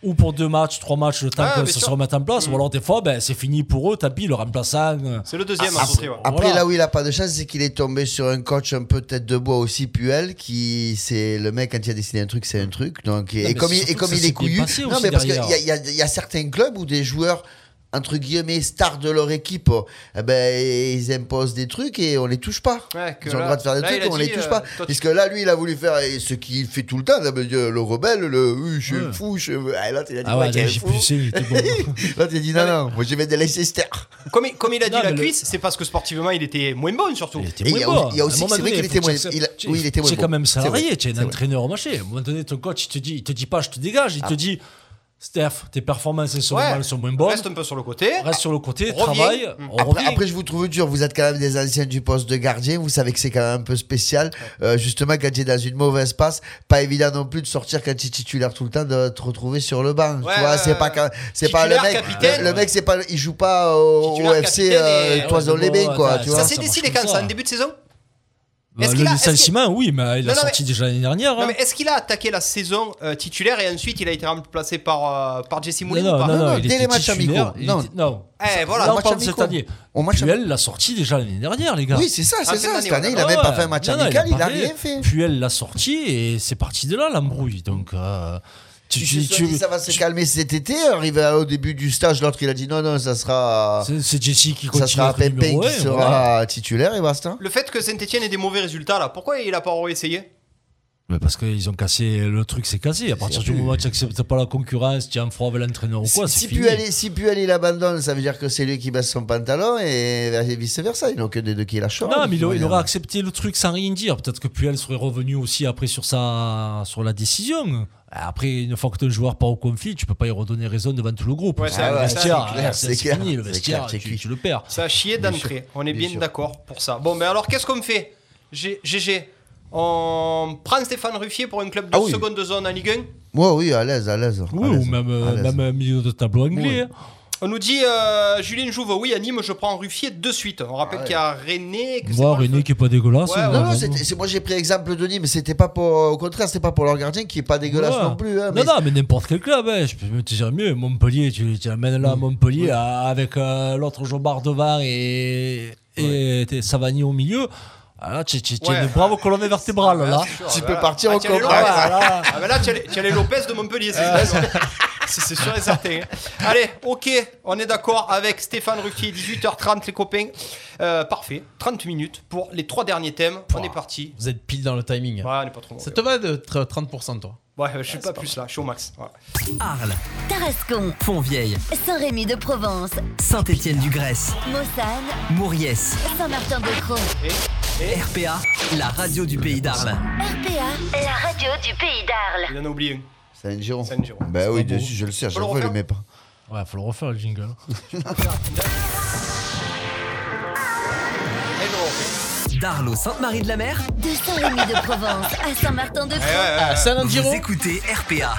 Ou pour deux matchs, trois matchs, le temps que ça sûr. se remette en place. Mm. Ou alors des fois, ben, c'est fini pour eux, tapis, le remplaçant. euh, C'est le deuxième Après, sauter. ouais. après, Voilà. là où il a pas de chance, c'est qu'il est tombé sur un coach un peu tête de bois aussi, Puel, qui c'est le mec quand il a décidé un truc, c'est un truc. Donc et, comme il, et comme est couillu, non mais parce qu'il y, y a certains clubs où des joueurs entre guillemets stars de leur équipe, eh ben ils imposent des trucs et on les touche pas. Ouais, Ils ont le là- droit de faire des là, trucs et on les touche euh, pas. Puisque là, lui, il a voulu faire ce qu'il fait tout le temps, là, le rebelle, le oui, je suis Ouais. fou, je. Ah, là, il a dit, Ah ouais, quel j'ai était bon. Là, tu as dit non, non, moi je vais de Leicester. Comme il, comme il a dit Non, la le- cuisse, c'est parce que sportivement il était moins bon surtout. Il était moins y a bon. il y a aussi- c'est vrai qu'il était moins- tu- oui, il était moins bon. quand même C'est salarié, tu es un C'est entraîneur au marché. À un moment donné, ton coach, il te dit, il te dit pas, je te dégage. Il te dit, Steph, tes performances sont, Ouais. mal- sont moins bonnes. Reste un peu sur le côté. Reste sur le côté, Reviens. travaille. On Après, je vous trouve dur. Vous êtes quand même des anciens du poste de gardien. Vous savez que c'est quand même un peu spécial. Euh, justement, quand tu es dans une mauvaise passe, pas évident non plus de sortir quand tu es titulaire tout le temps, de te retrouver sur le banc. Ouais, tu vois, c'est pas c'est pas le mec. capitaine. le, le mec, c'est pas, il joue pas au, FC euh, et- Toison-les-Bains, Ouais, quoi. ça, vois. Ça s'est décidé quand ça. ça En début de saison? Bah, Est-ce le qu'il a- oui, mais il Non, a non, sorti mais- déjà l'année dernière. Hein. est-ce qu'il a attaqué la saison euh, titulaire et ensuite il a été remplacé par, euh, par Jesse Moulin non, ou pas non, Non, non, il dès les matchs amicaux. Non. était- non. Eh, voilà. Là, on parle de cette année. Au match Puel l'a sorti déjà l'année dernière, les gars. Oui, c'est ça, c'est ça. l'année, Cette année, il ouais. pas fait un match amical, il a pas rien fait. Puel l'a sorti et c'est parti de là l'embrouille. Donc, euh, tu, Tu, tu- te tu- dis, ça va se calmer cet été. Arrivé au début du stage, l'autre il a dit non, non, ça sera, c'est Jesse qui ça continue. sera Pépin numéro qui sera voilà. titulaire et basta. Le fait que Saint-Etienne ait des mauvais résultats là, pourquoi il a pas essayé Mais parce qu'ils ont cassé le truc, c'est cassé. À partir du moment où tu n'acceptes pas la concurrence, tu es en froid avec l'entraîneur ou quoi, si. Puel, il- si Puel, il abandonne, ça veut dire que c'est lui qui baisse son pantalon et vice versa. Il n'y a que des deux qui lâcheront. Non, mais il, il aurait accepté le truc sans rien dire. Peut-être que Puel serait revenu aussi après sur, sa, sur la décision. Après, une fois que ton joueur part au conflit, tu peux pas y redonner raison devant tout le groupe. Ouais, C'est c'est- le ouais, vestiaire, c'est clair, fini. Le c'est vestiaire, clair, tu, tu le perds. Ça a chié d'entrée. On est bien d'accord pour ça. Bon, mais alors qu'est-ce qu'on fait? GG, on prend Stéphane Ruffier pour un club de Ah oui. seconde zone en Ligue 1 Ouais, oui, à l'aise, à l'aise. Oui, ou même un milieu de tableau anglais. hein. On nous dit euh, Julien Jouve, oui, à Nîmes, je prends Ruffier de suite. On rappelle qu'il y a René. que c'est René qui est pas dégueulasse. Ouais, hein, ouais. Non, non, c'est- moi j'ai pris exemple de Nîmes, mais c'était pas pour. Au contraire, c'était pas pour leur gardien qui est pas dégueulasse Ouais. non plus. hein, non, mais- non, mais n'importe quel club, hein. je peux te dire mieux. Montpellier, tu, tu l'amènes là à Montpellier à- avec euh, l'autre Jobard devant et, et Savani au milieu. Ah, là, tu, tu, tu Ouais. as une brave colonne vertébrale là. c'est sûr, Tu peux partir Ah, au combat. Ah, là. Ah, mais là, tu as les- Lopez de Montpellier, c'est sûr. C'est c'est sûr et certain. Allez, ok, on est d'accord avec Stéphane Ruffier, 18h30, les copains. Euh, parfait, 30 minutes pour les trois derniers thèmes. On est parti. Vous êtes pile dans le timing. Ouais, on n'est pas trop Ça te va de tr- 30% toi Ouais, je suis pas plus là, je suis au max. Arles, Tarascon, Fontvieille, Saint-Rémy de Provence, Saint-Étienne du Grèce, Mossane, Mouriès, Saint-Martin-de-Croix. RPA, la radio du pays d'Arles. RPA, la radio du pays d'Arles. Il en a oublié un. C'est un Giro. C'est un Giro. Bah oui, dessus, je le sais, à je le refaire mets pas. Ouais, faut le refaire le jingle. D'Arles au Sainte-Marie-de-la-Mer, De Saint-Rémy de Provence à Saint-Martin-de-Croix. Ah, San vous Giro écoutez RPA,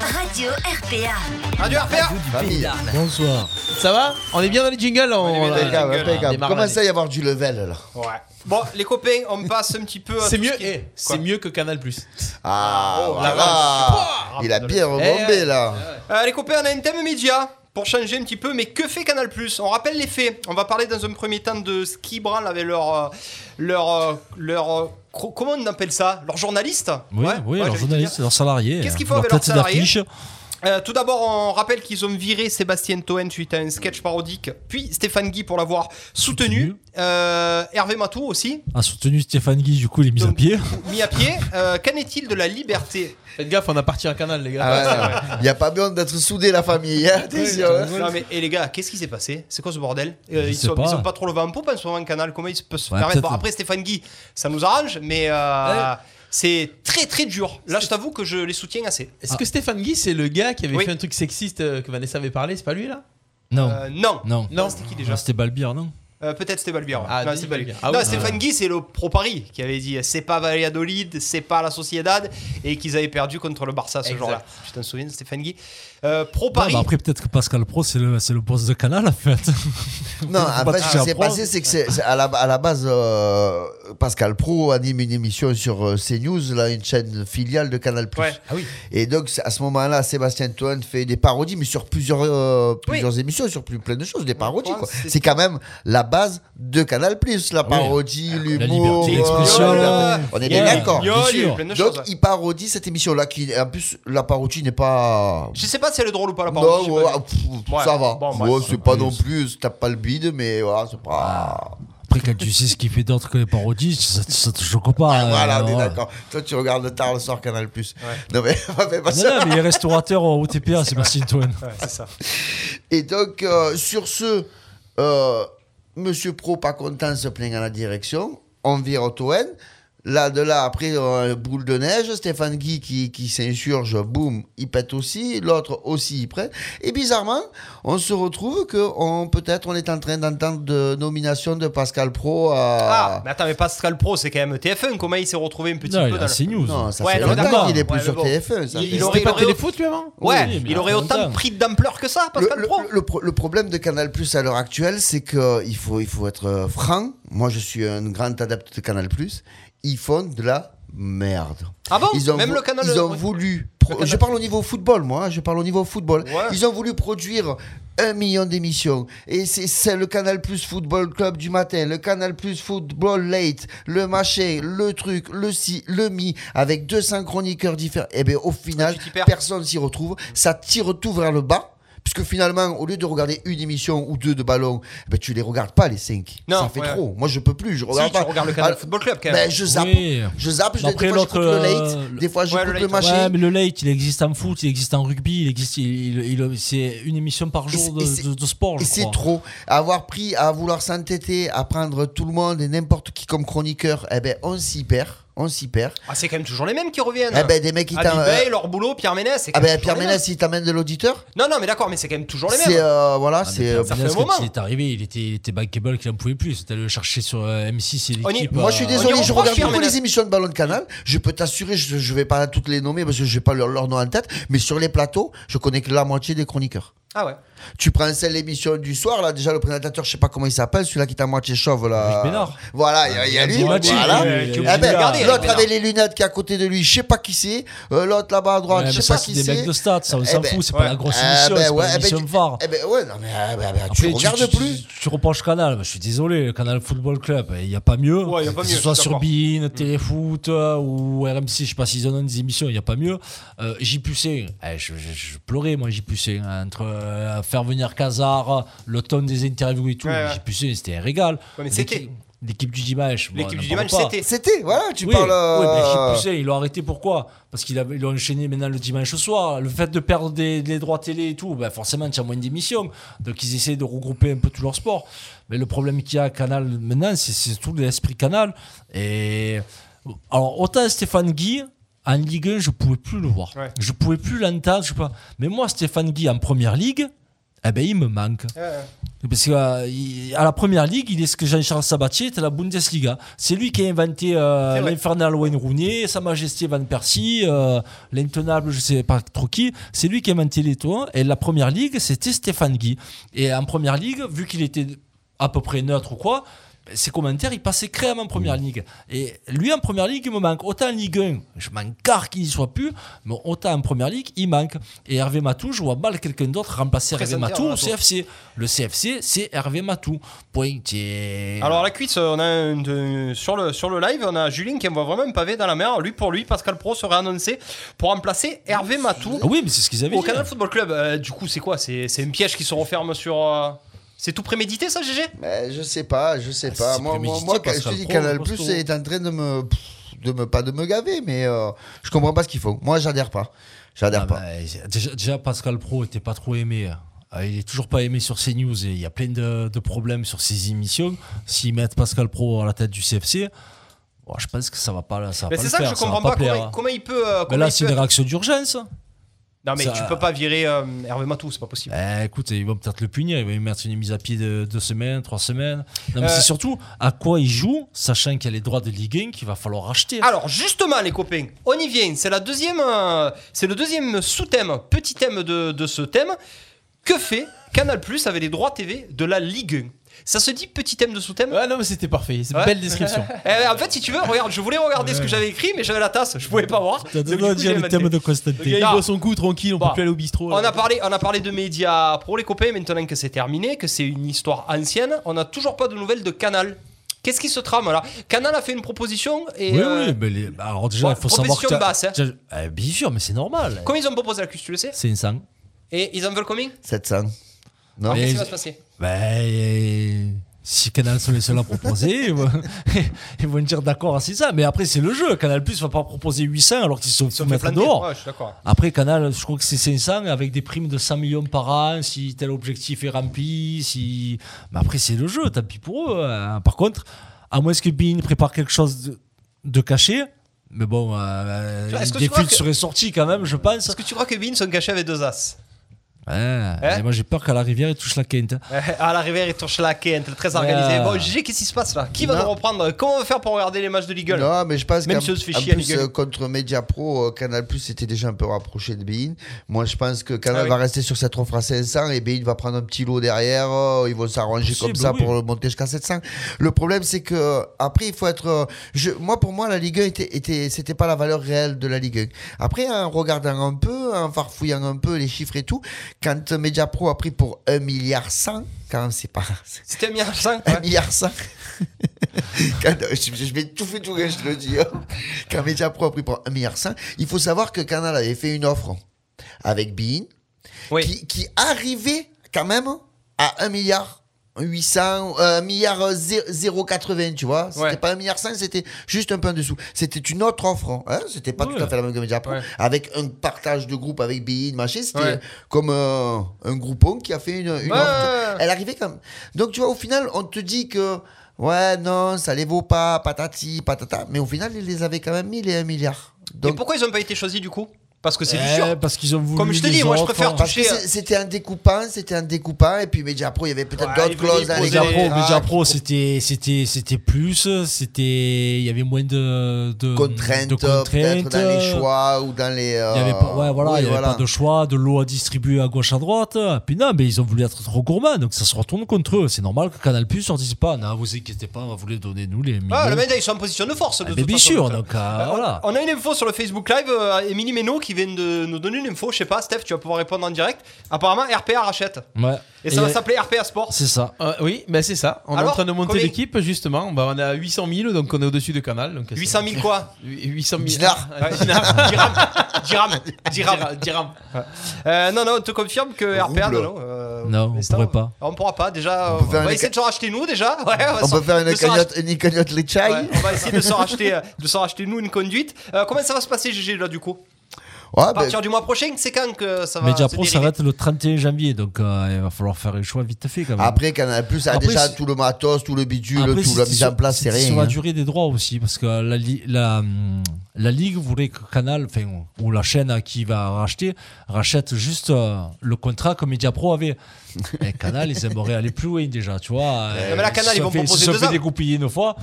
Radio RPA. Radio RPA radio du pays d'Arles. Bonsoir. Ça va On est bien dans les jingles on... On est bien dans les Commence à y avoir du level là. Ouais. Bon, les copains, on passe un petit peu. à C'est mieux, ce eh, c'est mieux que Canal Plus. Ah, Oh, voilà. la Il a bien rebombé là. Euh, les copains, on a un thème média pour changer un petit peu, mais que fait Canal On rappelle les faits. On va parler dans un premier temps de ce qui branle avec leur. euh, leur. euh, leur euh, comment on appelle ça? Leur journaliste? Oui, Ouais, oui, ouais, leurs j'allais te journalistes, dire. leurs salariés. Qu'est-ce qu'il faut leur avec salariés? d'affiche. Euh, tout d'abord, on rappelle qu'ils ont viré Sébastien Toen suite à un sketch parodique, puis Stéphane Guy pour l'avoir soutenu. Euh, Hervé Matou aussi, A soutenu Stéphane Guy, du coup, il est mis à pied. mis à pied. Euh, Qu'en est-il de la liberté? Faites gaffe, on a parti un canal, les gars. Ah ouais, Il n'y a pas besoin d'être soudé la famille. hein, attention, hein. Non mais et les gars, qu'est-ce qui s'est passé? C'est quoi ce bordel? Euh, ils, sont, pas. ils sont pas trop le vent en poupe en ce moment, Canal. Comment ils peuvent se Ouais, permettre? Bon, après Stéphane Guy, ça nous arrange, mais euh, c'est très très dur. Là, je t'avoue que je les soutiens assez. Est-ce que Stéphane Guy, c'est le gars qui avait Oui. fait un truc sexiste euh, que Vanessa avait parlé C'est pas lui là? Non. Euh, non. Non. Non. C'était qui déjà? Ah, C'était Balbir, non? Euh, Peut-être c'était Balbir. ouais. Ah, non, lui. Balbir. Ah non, oui. Stéphane Guy, c'est le pro Paris qui avait dit c'est pas Valladolid, c'est pas la Sociedad et qu'ils avaient perdu contre le Barça ce Exact. jour-là. Tu t'en souviens, Stéphane Guy? Euh, Pro Ouais, Paris. bah après, peut-être que Pascal Pro, c'est le, c'est le boss de Canal, en fait. Non, en fait, ce qui s'est passé, c'est que c'est c'est à la, à la base, euh, Pascal Pro anime une émission sur euh, CNews, là, une chaîne filiale de Canal+. Ouais. Ah oui. Et donc, à ce moment-là, Sébastien Toen fait des parodies, mais sur plusieurs, euh, plusieurs émissions, sur plus, plein de choses, des parodies. Quoi. c'est- C'est quand même la base de Canal+, la parodie, l'humour. liberté euh, d'expression. voilà. On est bien d'accord. Donc, il parodie cette émission-là, qui, en plus, la parodie n'est pas... Je sais pas si elle est drôle ou pas la. Non, ouais, pas pff, Ouais. ça va. Bon, Ouais, c'est pas non plus, tape pas le bide, mais voilà, c'est pas. Après, quand tu sais ce qu'il fait d'autre que les parodies, ça, ça te choque pas. Ah, hein, voilà, on est ouais. d'accord. Toi, tu regardes tard le soir Canal Plus. Non, mais on fait pas Non, ça. non, mais il est restaurateur au TPA, Sébastien Toen. Ouais, c'est ça. Et donc, euh, sur ce, euh, Monsieur Pro, pas content, se plaint à la direction. On vire Toen. Là, de là, après, euh, boule de neige. Stéphane Guy qui, qui s'insurge, boum, il pète aussi. L'autre aussi, il prête. Et bizarrement, on se retrouve que on, peut-être on est en train d'entendre de nomination de Pascal Pro à. Ah, mais attends, mais Pascal Pro, c'est quand même TF1. Comment il s'est retrouvé un petit Non, peu il dans a le- CNews. Non, ça Ouais, fait non, longtemps qu'il est plus Ouais, sur bon. TF1. ça Il- il aurait- pas aurait- téléfoot lui avant Ouais, Oui, il aurait autant pris d'ampleur que ça, Le, Pascal le- Pro. le le problème de Canal Plus à l'heure actuelle, c'est qu'il faut, il faut être euh, franc. Moi, je suis un grand adepte de Canal Plus. Ils font de la merde. Ah bon Ils ont, Même le canal. ils ont ouais. voulu. Je parle au niveau football, moi. hein, Je parle au niveau football. Ouais. Ils ont voulu produire un million d'émissions. Et c'est le Canal Plus Football Club du matin, le Canal Plus Football Late, le machin, le truc, le si, le mi, avec 200 chroniqueurs différents. Et bien, au final, t'y perds. personne s'y retrouve. Ça tire tout vers le bas. Puisque finalement, au lieu de regarder une émission ou deux de ballon, eh ben, tu les regardes pas les cinq. Non, ça fait ouais. trop. Moi, je peux plus. Je regarde Si, pas. tu regardes le Canal Ah, Football Club quand ben, je zappe. Oui. Je zappe. Je, Après, des fois, j'écoute le late. euh, Des fois, Ouais, j'écoute le le, late, machin. Ouais, mais le late, il existe en foot, il existe en rugby, il existe, il, il- il- c'est une émission par jour de, c'est- de- de sport, Et c'est trop. Avoir pris à vouloir s'entêter, à prendre tout le monde et n'importe qui comme chroniqueur, eh ben, on s'y perd. On s'y perd. Ah, c'est quand même toujours les mêmes qui reviennent. Eh ben, des mecs qui t'en- Bey, leur boulot, Pierre Ménès. c'est Ah ben, Pierre Ménès, il t'amène de l'auditeur. Non, non, mais d'accord, mais c'est quand même toujours les C'est, mêmes. euh, voilà, Ah, c'est. Pierre euh, ça fait Ménès, un moment. il est arrivé, il était, il était bankable qu'il n'en pouvait plus. C'était le chercher sur euh, M6 et l'équipe. Moi, je suis euh, désolé, je regarde beaucoup les émissions de Ballon de Canal. Je peux t'assurer, je, je vais pas toutes les nommer parce que je n'ai pas leur, leur nom en tête, mais sur les plateaux, je connais que la moitié des chroniqueurs. Ah ouais. Tu prends celle l'émission du soir, là, déjà le présentateur, je sais pas comment il s'appelle, celui-là qui est à moitié chauve, là. Bénard. Voilà, il y y, a lui. Voilà. qui obligé ben, L'autre avec les lunettes qui est à côté de lui, je sais pas qui c'est. Euh, L'autre là-bas à droite, Ouais, je sais pas c'est qui des mecs c'est. de stats, ça, on Eh s'en ben, fout, c'est ouais. pas la grosse Eh émission, ben, c'est ouais, pas ben, l'émission phare. Eh ben ouais, non mais, eh ben, ben, tu Après, regardes plus. Tu, tu reproches Canal, je suis désolé, le Canal Football Club, il n'y a pas mieux. Y que mieux, ce soit sur. Bein, Téléfoot euh, ou RMC, je sais pas s'ils en ont des émissions, il n'y a pas mieux. Euh, J Pucé, eh, je, pleurais moi J Pucé, hein, entre euh, faire venir Casar, le ton des interviews et tout. Ouais, ouais. C'était un régal. Ouais, mais c'était- L'équipe- du dimanche. L'équipe du dimanche, c'était. C'était, voilà, tu oui, parles. oui, mais euh, ils l'ont arrêté pourquoi? Parce qu'ils l'ont enchaîné maintenant le dimanche soir. Le fait de perdre des, des droits télé et tout, ben forcément, tu as moins d'émissions. Donc ils essaient de regrouper un peu tout leur sport. Mais le problème qu'il y a à Canal maintenant, c'est c'est tout l'esprit Canal. Et alors, autant Stéphane Guy. En Ligue 1, je pouvais plus le voir. Ouais. Je pouvais plus l'entendre. je pas. Mais moi, Stéphane Guy en première ligue, eh ben, il me manque. Parce qu'à la première ligue, il est ce que Jean-Charles Sabatier était la Bundesliga. C'est lui qui a inventé euh, l'infernal Wayne Rooney, Sa Majesté Van Persie, euh, l'intenable, je sais pas trop qui. C'est lui qui a inventé les toits. Et la première ligue, c'était Stéphane Guy. Et en première ligue, vu qu'il était à peu près neutre ou quoi, ses commentaires, ils passaient crème en première ligue. Et lui, en première ligue, il me manque. Autant en Ligue 1, je m'en carre qu'il n'y soit plus, mais autant en première ligue, il manque. Et Hervé Matou, je vois mal quelqu'un d'autre remplacer Hervé Matou au. CFC. Le CFC, c'est Hervé Matou. Point. Et- Alors la cuisse, on a un de- sur, le, sur le live, on a Julien qui envoie vraiment un pavé dans la mer. Lui pour lui, Pascal Pro serait annoncé pour remplacer Hervé Matou Ah oui, mais c'est ce qu'ils avaient au dit. Canal Football Club. Euh, du coup, c'est quoi? C'est c'est un piège qui se referme sur. euh, C'est tout prémédité ça, GG Mais je sais pas, je sais Ah, pas. Moi, moi, prémédité, moi, quand je te dis Canal. Plus est en train de me, de me pas de me gaver, mais euh, je comprends pas ce qu'ils font. Moi, j'adhère pas. J'adhère Ah pas. bah, déjà, déjà, Pascal Pro était pas trop aimé. Euh, Il est toujours pas aimé sur CNews et il y a plein de, de problèmes sur ses émissions. S'ils mettent Pascal Pro à la tête du CFC, bon, je pense que ça va pas, ça va Mais pas c'est le ça que faire, je ça va comprends pas. plaire. Comment, comment il peut. euh, comment là, c'est peut- des réactions d'urgence. Non, mais Ça- tu peux pas virer euh, Hervé Matou, c'est pas possible. Eh, écoute, ils vont peut-être le punir, ils vont lui mettre une mise à pied de deux semaines, trois semaines. Non, mais Euh, c'est surtout à quoi il joue, sachant qu'il y a les droits de Ligue 1 qu'il va falloir racheter. Alors justement les copains, on y vient. C'est la deuxième, euh, c'est le deuxième sous-thème, petit thème de, de ce thème. Que fait Canal Plus avec les droits TV de la Ligue 1 Ça se dit petit thème de sous-thème Ouais, non, mais c'était parfait. C'est une Ouais. belle description. Eh, en fait, si tu veux, regarde, je voulais regarder ce que j'avais écrit, mais j'avais la tasse, je pouvais pas voir. T'as Donc, du coup, le thème de Constantin. Le gars, il boit son coup tranquille, on Bon. peut plus aller au bistrot. On là. a parlé, on a parlé de médias pour les copains. Maintenant que c'est terminé, que c'est une histoire ancienne, on n'a toujours pas de nouvelles de Canal. Qu'est-ce qui se trame là? Canal a fait une proposition et Oui, euh, oui, mais les- bah, alors déjà, ouais, il faut savoir que. profession t'as- basse, hein. eh, bien sûr, mais c'est normal. combien ils ont proposé la cuisse, tu le sais? C'est une sang. Et ils en veulent combien? 700. Non Qu'est-ce qui va se passer Ben, si Canal sont les seuls à proposer, ils vont, dire d'accord, c'est ça. Mais après, c'est le jeu. Canal Plus va pas proposer 800 alors qu'ils font fait mettre dehors. Ouais, je suis d'accord. Après, Canal, je crois que c'est 500 avec des primes de 100 millions par an si tel objectif est rempli. Si... Mais après, c'est le jeu, tant pis pour eux. hein. Par contre, à moins que Bean prépare quelque chose de, de caché, mais bon, euh, des que- seraient sortis quand même, je pense. Est-ce que tu crois que Bean sont cachés avec deux as? Ouais, Hein et moi, j'ai peur qu'à la rivière, il touche la quinte. Euh, À la rivière, il touche la quinte, très organisé. Ouais. Bon, GG, qu'est-ce qui se passe là? Qui va Non. nous reprendre? Comment on va faire pour regarder les matchs de Ligue 1 Non, mais je pense Même si on se fait en chier à plus, Ligue un. euh, contre Media Pro, euh, Canal Plus était déjà un peu rapproché de Bein. Moi, je pense que Canal Ah oui. va rester sur cette offre à 500 et Bein va prendre un petit lot derrière. euh, ils vont s'arranger comme ça oui. pour le monter jusqu'à 700. Le problème, c'est que après, il faut être. euh, Je, moi, pour moi, la Ligue 1 était, était, c'était pas la valeur réelle de la Ligue 1. Après, en regardant un peu, en farfouillant un peu les chiffres et tout, quand Media Pro a pris pour 1 milliard 100, quand même, c'est pas. C'était un milliard cinq, 1 ouais. milliard 100. Quand- je, je vais tout faire tout rien, je te le dis. hein. Quand Media Pro a pris pour 1 milliard 100, il faut savoir que Canal avait fait une offre avec Bein Oui. qui, qui arrivait quand même à 1 milliard 800, euh, 1 milliard euh, zé- 0,80, tu vois. C'était Ouais. pas 1 milliard 5, c'était juste un peu en dessous. C'était une autre offre. Hein. C'était pas tout à fait la même que Media Pro. Ouais. Avec un partage de groupe avec Bein, machin. C'était comme euh, un groupon qui a fait une, offre. Elle arrivait comme. Donc, tu vois, au final, on te dit que. Ouais, non, ça les vaut pas, patati, patata. Mais au final, ils les avaient quand même mis, les 1 milliard. Et pourquoi ils n'ont pas été choisis du coup? Parce que c'est du Eh, sûr. Parce qu'ils ont voulu. Comme je te dis, moi, je préfère parce que toucher. c'était un découpant, c'était un découpant, et puis Media Pro, il y avait peut-être Ouais, d'autres clauses dans les Media Pro, c'était c'était c'était plus, c'était il y avait moins de de contraintes, de peut-être contraintes. dans les choix ou dans les. Il y avait pas, ouais, voilà, oui, il y avait voilà. pas de choix, de l'eau à distribuer à gauche à droite. Puis non, mais ils ont voulu être trop gourmands, donc ça se retourne contre eux. C'est normal que Canal Plus leur dise pas, non, vous inquiétez pas, on va vous les donner nous les. Ah, le mec, ils sont en position de force. De Ah, toute mais bien façon, sûr, donc, donc euh, Euh, voilà. On a une info sur le Facebook Live, euh, Émilie Méno qui vient de nous donner une info. Je sais pas, Steph, tu vas pouvoir répondre en direct. Apparemment, RPA rachète. Ouais. Et ça va euh, s'appeler RPA Sport. C'est ça. Euh, oui, ben c'est ça. On est Alors, en train de monter combien l'équipe justement. Bah, on est à 800 000, donc on est au-dessus de Canal. Donc 800 000 quoi? 800 000 Dinars. Dirham. Dirham. Dirham. Euh, non, non, on te confirme que RPA, non, non. euh, Non, mais on pourrait pas. On pourra pas. Déjà, On on, va essayer de se racheter nous déjà. Ouais, va On s'en- peut faire une cagnotte, une cagnotte les chai. Ouais, on va essayer de se racheter, euh, de se racheter nous une conduite. Euh, comment ça va se passer, GG, là, du coup? Ouais, À ben, partir du mois prochain, c'est quand que ça va Media Pro s'arrête le 31 janvier, donc euh, il va falloir faire un choix vite fait quand même. Après, Canal Plus a Après, déjà tout le matos, tout le bidule, Après, tout la mise en place, c'est rien. Sur la hein. durée des droits aussi, parce que la, li- la, la Ligue voulait que Canal, enfin, ou la chaîne qui va racheter, rachète juste euh, le contrat que Mediapro avait. Et Canal, ils aimeraient aller plus loin déjà, tu vois. mais là, Canal, ils vont fait- proposer deux fait ans. dégoupiller une fois.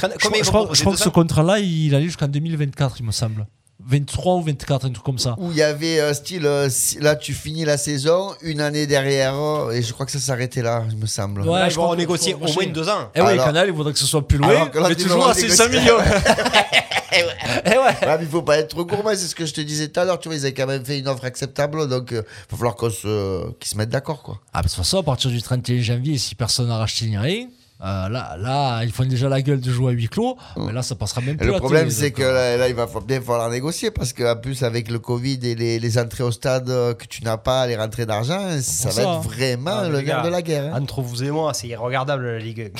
Combien Je, je crois, crois que ce contrat-là, il allait jusqu'en 2024, il me semble. 23 ou 24, un truc comme ça. Où il y avait euh, style, euh, si- là tu finis la saison, une année derrière, euh, et je crois que ça s'arrêtait là, il me semble. Ouais, Là, je ils vont crois que- au moins deux ans. Eh ouais, Alors- Canal, il faudrait que ce soit plus loin, Alors que là, mais tu toujours à ces négocier. 5 millions. Eh ouais. Eh ouais. Ouais, mais il faut pas être trop gourmand, c'est ce que je te disais tout à l'heure. Tu vois, ils avaient quand même fait une offre acceptable, donc il va falloir qu'on se, qu'ils se mettent d'accord, quoi. Ah, bah, de toute façon, à partir du 31 janvier, si personne n'a racheté ni rien, euh, là, là, ils font déjà la gueule de jouer à huis clos. Mais là, ça passera même Et plus. le problème, c'est que euh, là, là, il va bien falloir négocier parce qu'en plus, avec le Covid et les, les entrées au stade euh, que tu n'as pas, les rentrées d'argent, ça va ça, être hein. vraiment Ah, le nerf gars, de la guerre. hein. Entre vous et moi, c'est irregardable la Ligue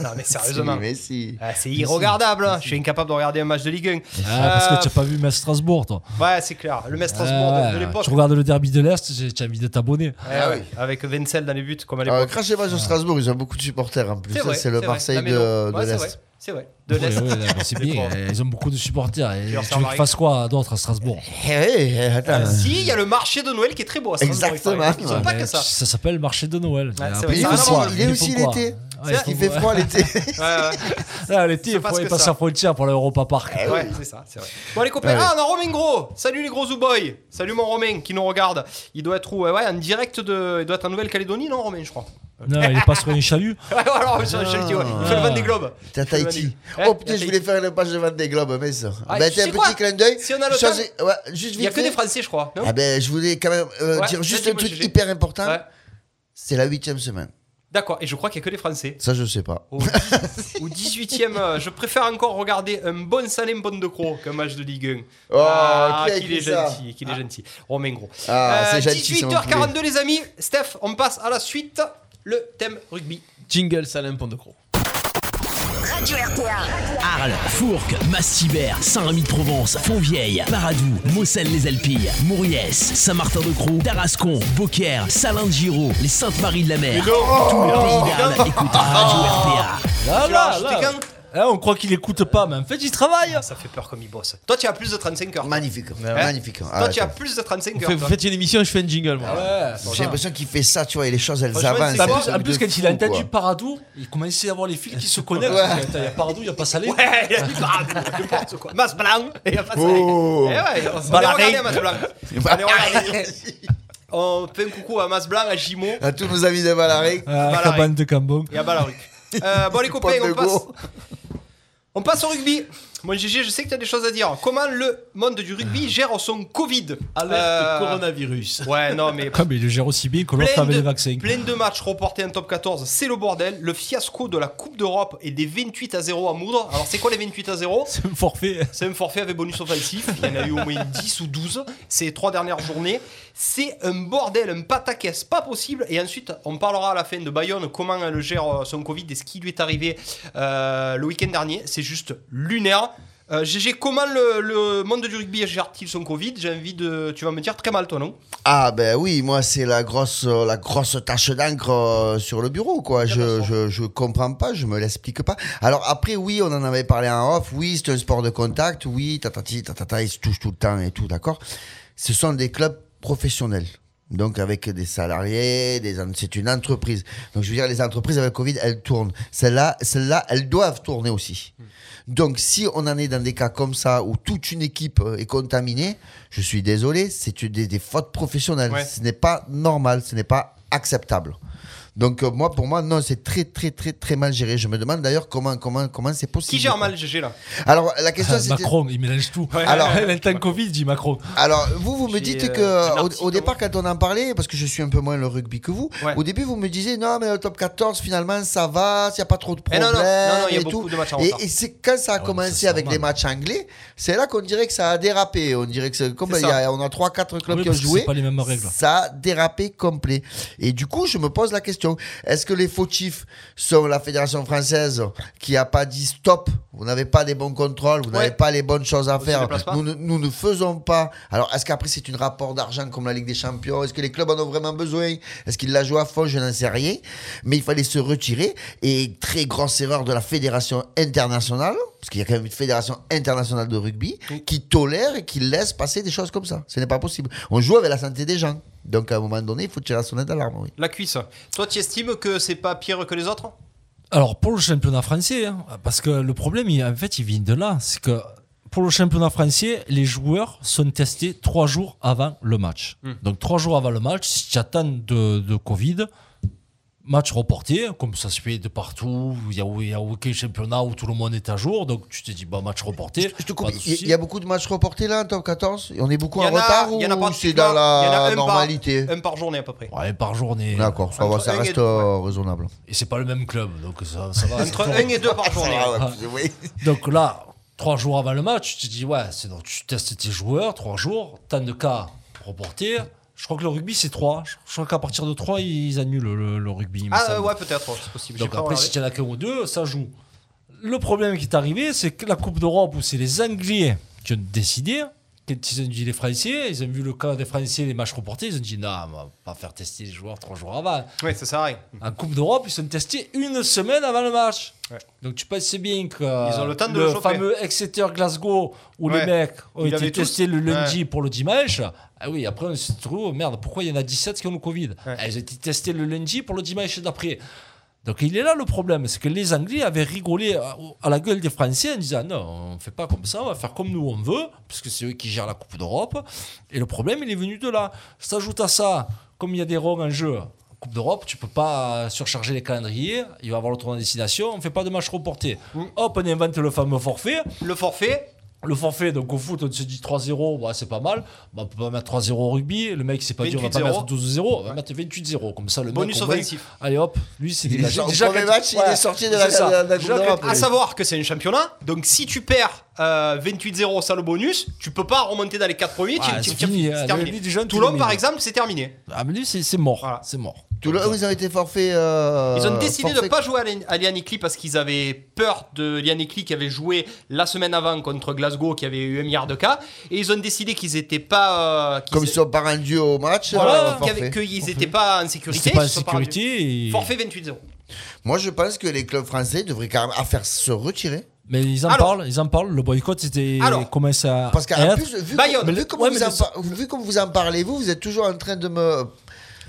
1. non, mais sérieusement. Si. Ah, c'est irregardable. hein. Je suis incapable de regarder un match de Ligue 1. Ah, parce que tu n'as pas vu Metz Strasbourg, toi. Ouais, c'est clair. Le Metz Strasbourg de- de, Ouais, l'époque. tu regardes le derby de l'Est, j'ai- tu as envie de t'abonner. Ouais. Avec Wenzel dans les buts, comme à l'époque. crachez pas sur Strasbourg, ils ont beaucoup de supporters plus. C'est Ça, vrai, C'est le vrai. Marseille de, Ouais, l'Est. vrai, C'est vrai. De l'Est. Ouais, ouais, d'accord, c'est bien. fort. Ils ont beaucoup de supporters. Et Tu veux qu'ils fassent quoi d'autre à Strasbourg? Eh. Euh, si, il y a le marché de Noël qui est très beau à Strasbourg. Exactement. Ils pas que ça. Ça s'appelle marché de Noël. Ouais, vrai. Il est aussi l'été. Ouais, Parce ils qu'il font fait froid l'été. Ouais, ouais. Ah, L'été, il pas faut ce il que passe ça. la frontière pour l'Europa Park. Ouais, c'est ça, c'est vrai. Bon, les copains, Ouais. ah, on a Romain Gros. Salut les gros Zouboy. Salut mon Romain qui nous regarde. Il doit être où Ouais, ouais, en direct de. Il doit être en Nouvelle-Calédonie, non, Romain, je crois. Non, il est pas sur un chalut. Ouais, ouais, alors, sur Chelsea, ouais. Il fait le Vendée Globe. T'es à Il fait le Tahiti. Oh Ouais, putain, il je voulais faire une page de vente des globes, mais ça. Ah, ben, tu t'es un petit clin d'œil. Si on a le Changer- temps. ouais, juste Il y a que des. Français, je crois. Ah ben, je voulais quand même euh, dire juste un truc hyper important. C'est la huitième semaine. D'accord, et je crois qu'il n'y a que des Français. Ça, je sais pas. Au, au 18ème, euh, je préfère encore regarder un bon Salem Bonne de Croc qu'un match de Ligue 1. Oh, ah, qu'il est ça gentil, qu'il est gentil. Romain Gros. Ah, c'est Euh, gentil, c'est mon 18h42 les amis. Steph, on passe à la suite. Le thème rugby. Jingle Salem Pont-de-Croix. Radio RPA. Arles, Fourques, Massibert, Saint-Rémy-de-Provence, Fontvieille, Paradou, Mossel-les-Alpilles, Mouriès, Saint-Martin-de-Croix, Tarascon, Beaucaire, Salin-de-Giraud, les Saintes-Maries-de-la-Mer. Tout le pays d'Arles écoute Radio RPA. Là, là, là. Hein, on croit qu'il écoute pas, mais en fait, il travaille. Ah, Ça fait peur comme il bosse. Toi, tu as plus de 35 heures. Magnifique. Hein Magnifique. Toi, Ah, tu as plus de 35 Vous heures. vous toi. faites une émission et je fais un jingle, moi. Ouais, J'ai l'impression qu'il fait ça, tu vois, et les choses, elles avancent. En plus, en plus, quand il a entendu. Paradou, il commençait à avoir les fils qui se connectent. Il y a Paradou, il n'y a pas Salé. Ouais, il a dit Paradou, n'importe quoi. Mas blanc, et il a pas ça. Oh. Eh ouais, on va Ballaré. regarder à Mas blanc. Allez, regardez. On fait un coucou à Mas blanc, à Jimo À tous nos amis de. Ah, Ballaré. cabane de Cambon. et à Balaruc. Euh, bon, les copains, on passe. On passe au rugby. Mon GG, je sais que tu as des choses à dire. Comment le monde du rugby gère son Covid? Alerte Euh, coronavirus. Ouais, non, mais. Ah, mais il le gère aussi bien que l'autre Plein avec de, les vaccins. plein de matchs reportés en top 14, c'est le bordel. Le fiasco de la Coupe d'Europe et des 28 à 0 à Moudre. Alors, c'est quoi les 28 à 0 C'est un forfait. C'est un forfait avec bonus offensif. Il y en a eu au moins 10 ou 12 ces trois dernières journées. C'est un bordel, un pataquès, pas possible. Et ensuite, on parlera à la fin de Bayonne, comment elle gère euh, son Covid et ce qui lui est arrivé euh, le week-end dernier. C'est juste lunaire. Euh, GG, comment le, le monde du rugby gère-t-il son Covid? J'ai envie de. Tu vas me dire très mal, toi, non? Ah ben oui, moi c'est la grosse, euh, la grosse tache d'encre euh, sur le bureau quoi. Je, je, je comprends pas, je me l'explique pas. Alors après oui, on en avait parlé en off. Oui, c'est un sport de contact. Oui, tatati, tatata, ils se touchent tout le temps et tout, d'accord. Ce sont des clubs professionnels. Donc avec des salariés, des, c'est une entreprise. Donc je veux dire, les entreprises avec le Covid, elles tournent. Celles-là, celles-là, elles doivent tourner aussi. Donc si on en est dans des cas comme ça où toute une équipe euh, est contaminée, je suis désolé, c'est des, des fautes professionnelles. Ouais. Ce n'est pas normal, ce n'est pas acceptable. Donc euh, moi, pour moi, non, c'est très très très très mal géré. Je me demande d'ailleurs comment comment comment c'est possible. Qui gère mal GG là? Alors la question c'était. Macron, il mélange tout. Alors- elle a le temps Covid, dit Macron. Alors, vous, vous me dites euh, que au, départ, quand on en parlait, parce que je suis un peu moins le rugby que vous, Ouais. au début, vous me disiez non, mais le top 14, finalement, ça va, il n'y a pas trop de Eh problèmes. non, non, non, non, a et beaucoup tout. de matchs en Et, et c'est quand ça a Ah ouais, commencé ça, c'est avec les matchs anglais, c'est là qu'on dirait que ça a dérapé. On dirait que c'est comme C'est il y a- on a 3-4 clubs Oui, qui ont joué. c'est pas les mêmes règles. Ça a dérapé complet. Et du coup, je me pose la question est-ce que les fautifs sont la fédération française qui a pas dit stop? Vous n'avez pas des bons contrôles, vous n'avez pas les bonnes choses à faire. Nous, ne- nous ne faisons pas. Alors, est-ce qu'après c'est un rapport d'argent comme la Ligue des Champions? Est-ce que les clubs en ont vraiment besoin? Est-ce qu'ils la jouent à fond? Je n'en sais rien. Mais il fallait se retirer. Et très grosse erreur de la fédération internationale, parce qu'il y a quand même une fédération internationale de rugby qui tolère et qui laisse passer des choses comme ça. Ce n'est pas possible. On joue avec la santé des gens. Donc à un moment donné, il faut tirer la sonnette d'alarme. Oui. La cuisse. Toi, tu estimes que c'est pas pire que les autres? Alors pour le championnat français, hein, parce que le problème, il- en fait, il vient de là. C'est que pour le championnat français, les joueurs sont testés trois jours avant le match. Hmm. Donc trois jours avant le match, si tu attends de, de Covid, match reporté, comme ça se fait de partout. Il y a, il y a aucun championnat où tout le monde est à jour. Donc tu te dis, bah, match reporté. Je te coupe, il y a- beaucoup de matchs reportés là en top 14 On est beaucoup en en a- retard il y en a ou pas c'est dans a la un par- normalité Un par journée à peu près. Ouais, par journée. D'accord, ça, va, un reste deux, euh, raisonnable. Et c'est pas le même club. Donc ça, ça va. Entre 1 et 2 par journée. Ouais, oui. Donc là, trois jours avant le match, tu te dis, ouais, c'est donc tu testes tes joueurs, trois jours, tant de cas reportés. Je crois que le rugby, c'est trois. Je crois qu'à partir de trois, ils annulent le, le rugby. Ah euh, ouais, peut-être, c'est possible. Donc après, si tu en as qu'un ou deux, ça joue. Le problème qui est arrivé, c'est que la Coupe d'Europe, où c'est les Anglais qui ont décidé, ils ont dit les Français, ils ont vu le cas des Français, les matchs reportés, ils ont dit non, on va pas faire tester les joueurs trois jours avant. Ouais, ça sert à rien. En Coupe d'Europe, ils sont testés une semaine avant le match. Donc tu penses bien que Ils ont le temps de le le fameux Exeter-Glasgow, où Ouais. les mecs ont Ils été tous. testés le lundi Ouais. pour le dimanche, ah oui, après on se trouve, merde, pourquoi il y en a 17 qui ont le Covid Ah, Ils ont été testés le lundi pour le dimanche d'après. Donc il est là le problème, c'est que les Anglais avaient rigolé à, la gueule des Français en disant non, on fait pas comme ça, on va faire comme nous on veut, puisque c'est eux qui gèrent la Coupe d'Europe. Et le problème, il est venu de là. S'ajoute à ça, comme il y a des rogs en jeu, Coupe d'Europe, tu peux pas surcharger les calendriers, il va y avoir le tournoi de destination, on fait pas de match reporté. Hop, on invente le fameux forfait. Le forfait, Le forfait, donc au foot, on se dit 3-0, bah, c'est pas mal. Bah, on peut pas mettre 3-0 au rugby. Le mec, c'est pas dit, on va pas 28-0. mettre 12-0, on va mettre 28-0. Comme ça, le Bonus mec. offensif. Allez hop, lui, c'est sorti- au premier match, il est sorti de la- ça. Coupe Déjà à savoir que c'est un championnat, donc si tu perds euh, 28-0 sans le bonus, tu peux pas remonter dans les 4 premiers. tu- Ah, c'est tu- fini, c'est terminé. Le Toulon, par exemple, c'est terminé. Ah, mais lui, c'est c'est mort. C'est mort. Ils ont été forfaits. euh, Ils ont décidé de forfaits- pas jouer à Lian- à Lian Eclipse parce qu'ils avaient peur de Lian Eclipse qui avait joué la semaine avant contre Glasgow qui avait eu un milliard de cas et ils ont décidé qu'ils étaient pas euh, qu'ils Comme ils aient- sont pas rendus au match, voilà, euh, qu'ils étaient pas en sécurité. Pas en sécurité. et- Forfait 28-0. Moi, je pense que les clubs français devraient quand même à faire se retirer. Mais ils en Alors- parlent, ils en parlent. Le boycott, c'était Alors, commence à. Parce qu'en plus, vu, Bayonne. comme, vu comme Ouais, vous mais en vu comme vous en parlez, vous, vous êtes toujours en train de me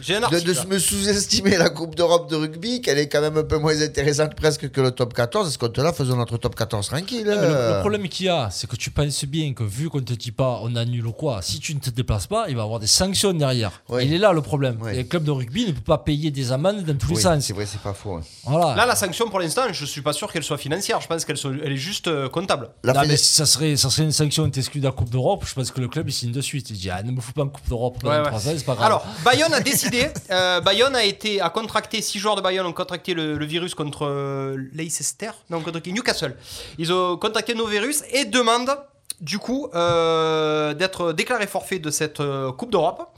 de, article. de me sous-estimer la Coupe d'Europe de rugby, qu'elle est quand même un peu moins intéressante presque que le top 14. À ce compte-là, faisons notre top 14 tranquille. Non, mais le, euh. le problème qu'il y a, c'est que tu penses bien que vu qu'on te dit pas on annule ou quoi, si tu ne te déplaces pas, il va y avoir des sanctions derrière. Oui. Il est là le problème. Oui. Et le club de rugby ne peut pas payer des amendes dans tous les Oui, sens. c'est vrai, c'est pas faux. Voilà. Là, la sanction pour l'instant, je suis pas sûr qu'elle soit financière. Je pense qu'elle soit- elle est juste euh, comptable. La Non, mais si ça serait, ça serait une sanction t'exclus de la Coupe d'Europe, je pense que le club il signe de suite. Il dit ah, ne me fous pas en Coupe d'Europe pendant Ouais, ouais. c'est pas grave. Alors, Bayonne a décidé. Euh, Bayonne a été a contracté six joueurs de Bayonne ont contracté le, le virus contre euh, Leicester, non contre qui? Newcastle. Ils ont contracté nos virus et demandent du coup euh, d'être déclarés forfait de cette Coupe d'Europe.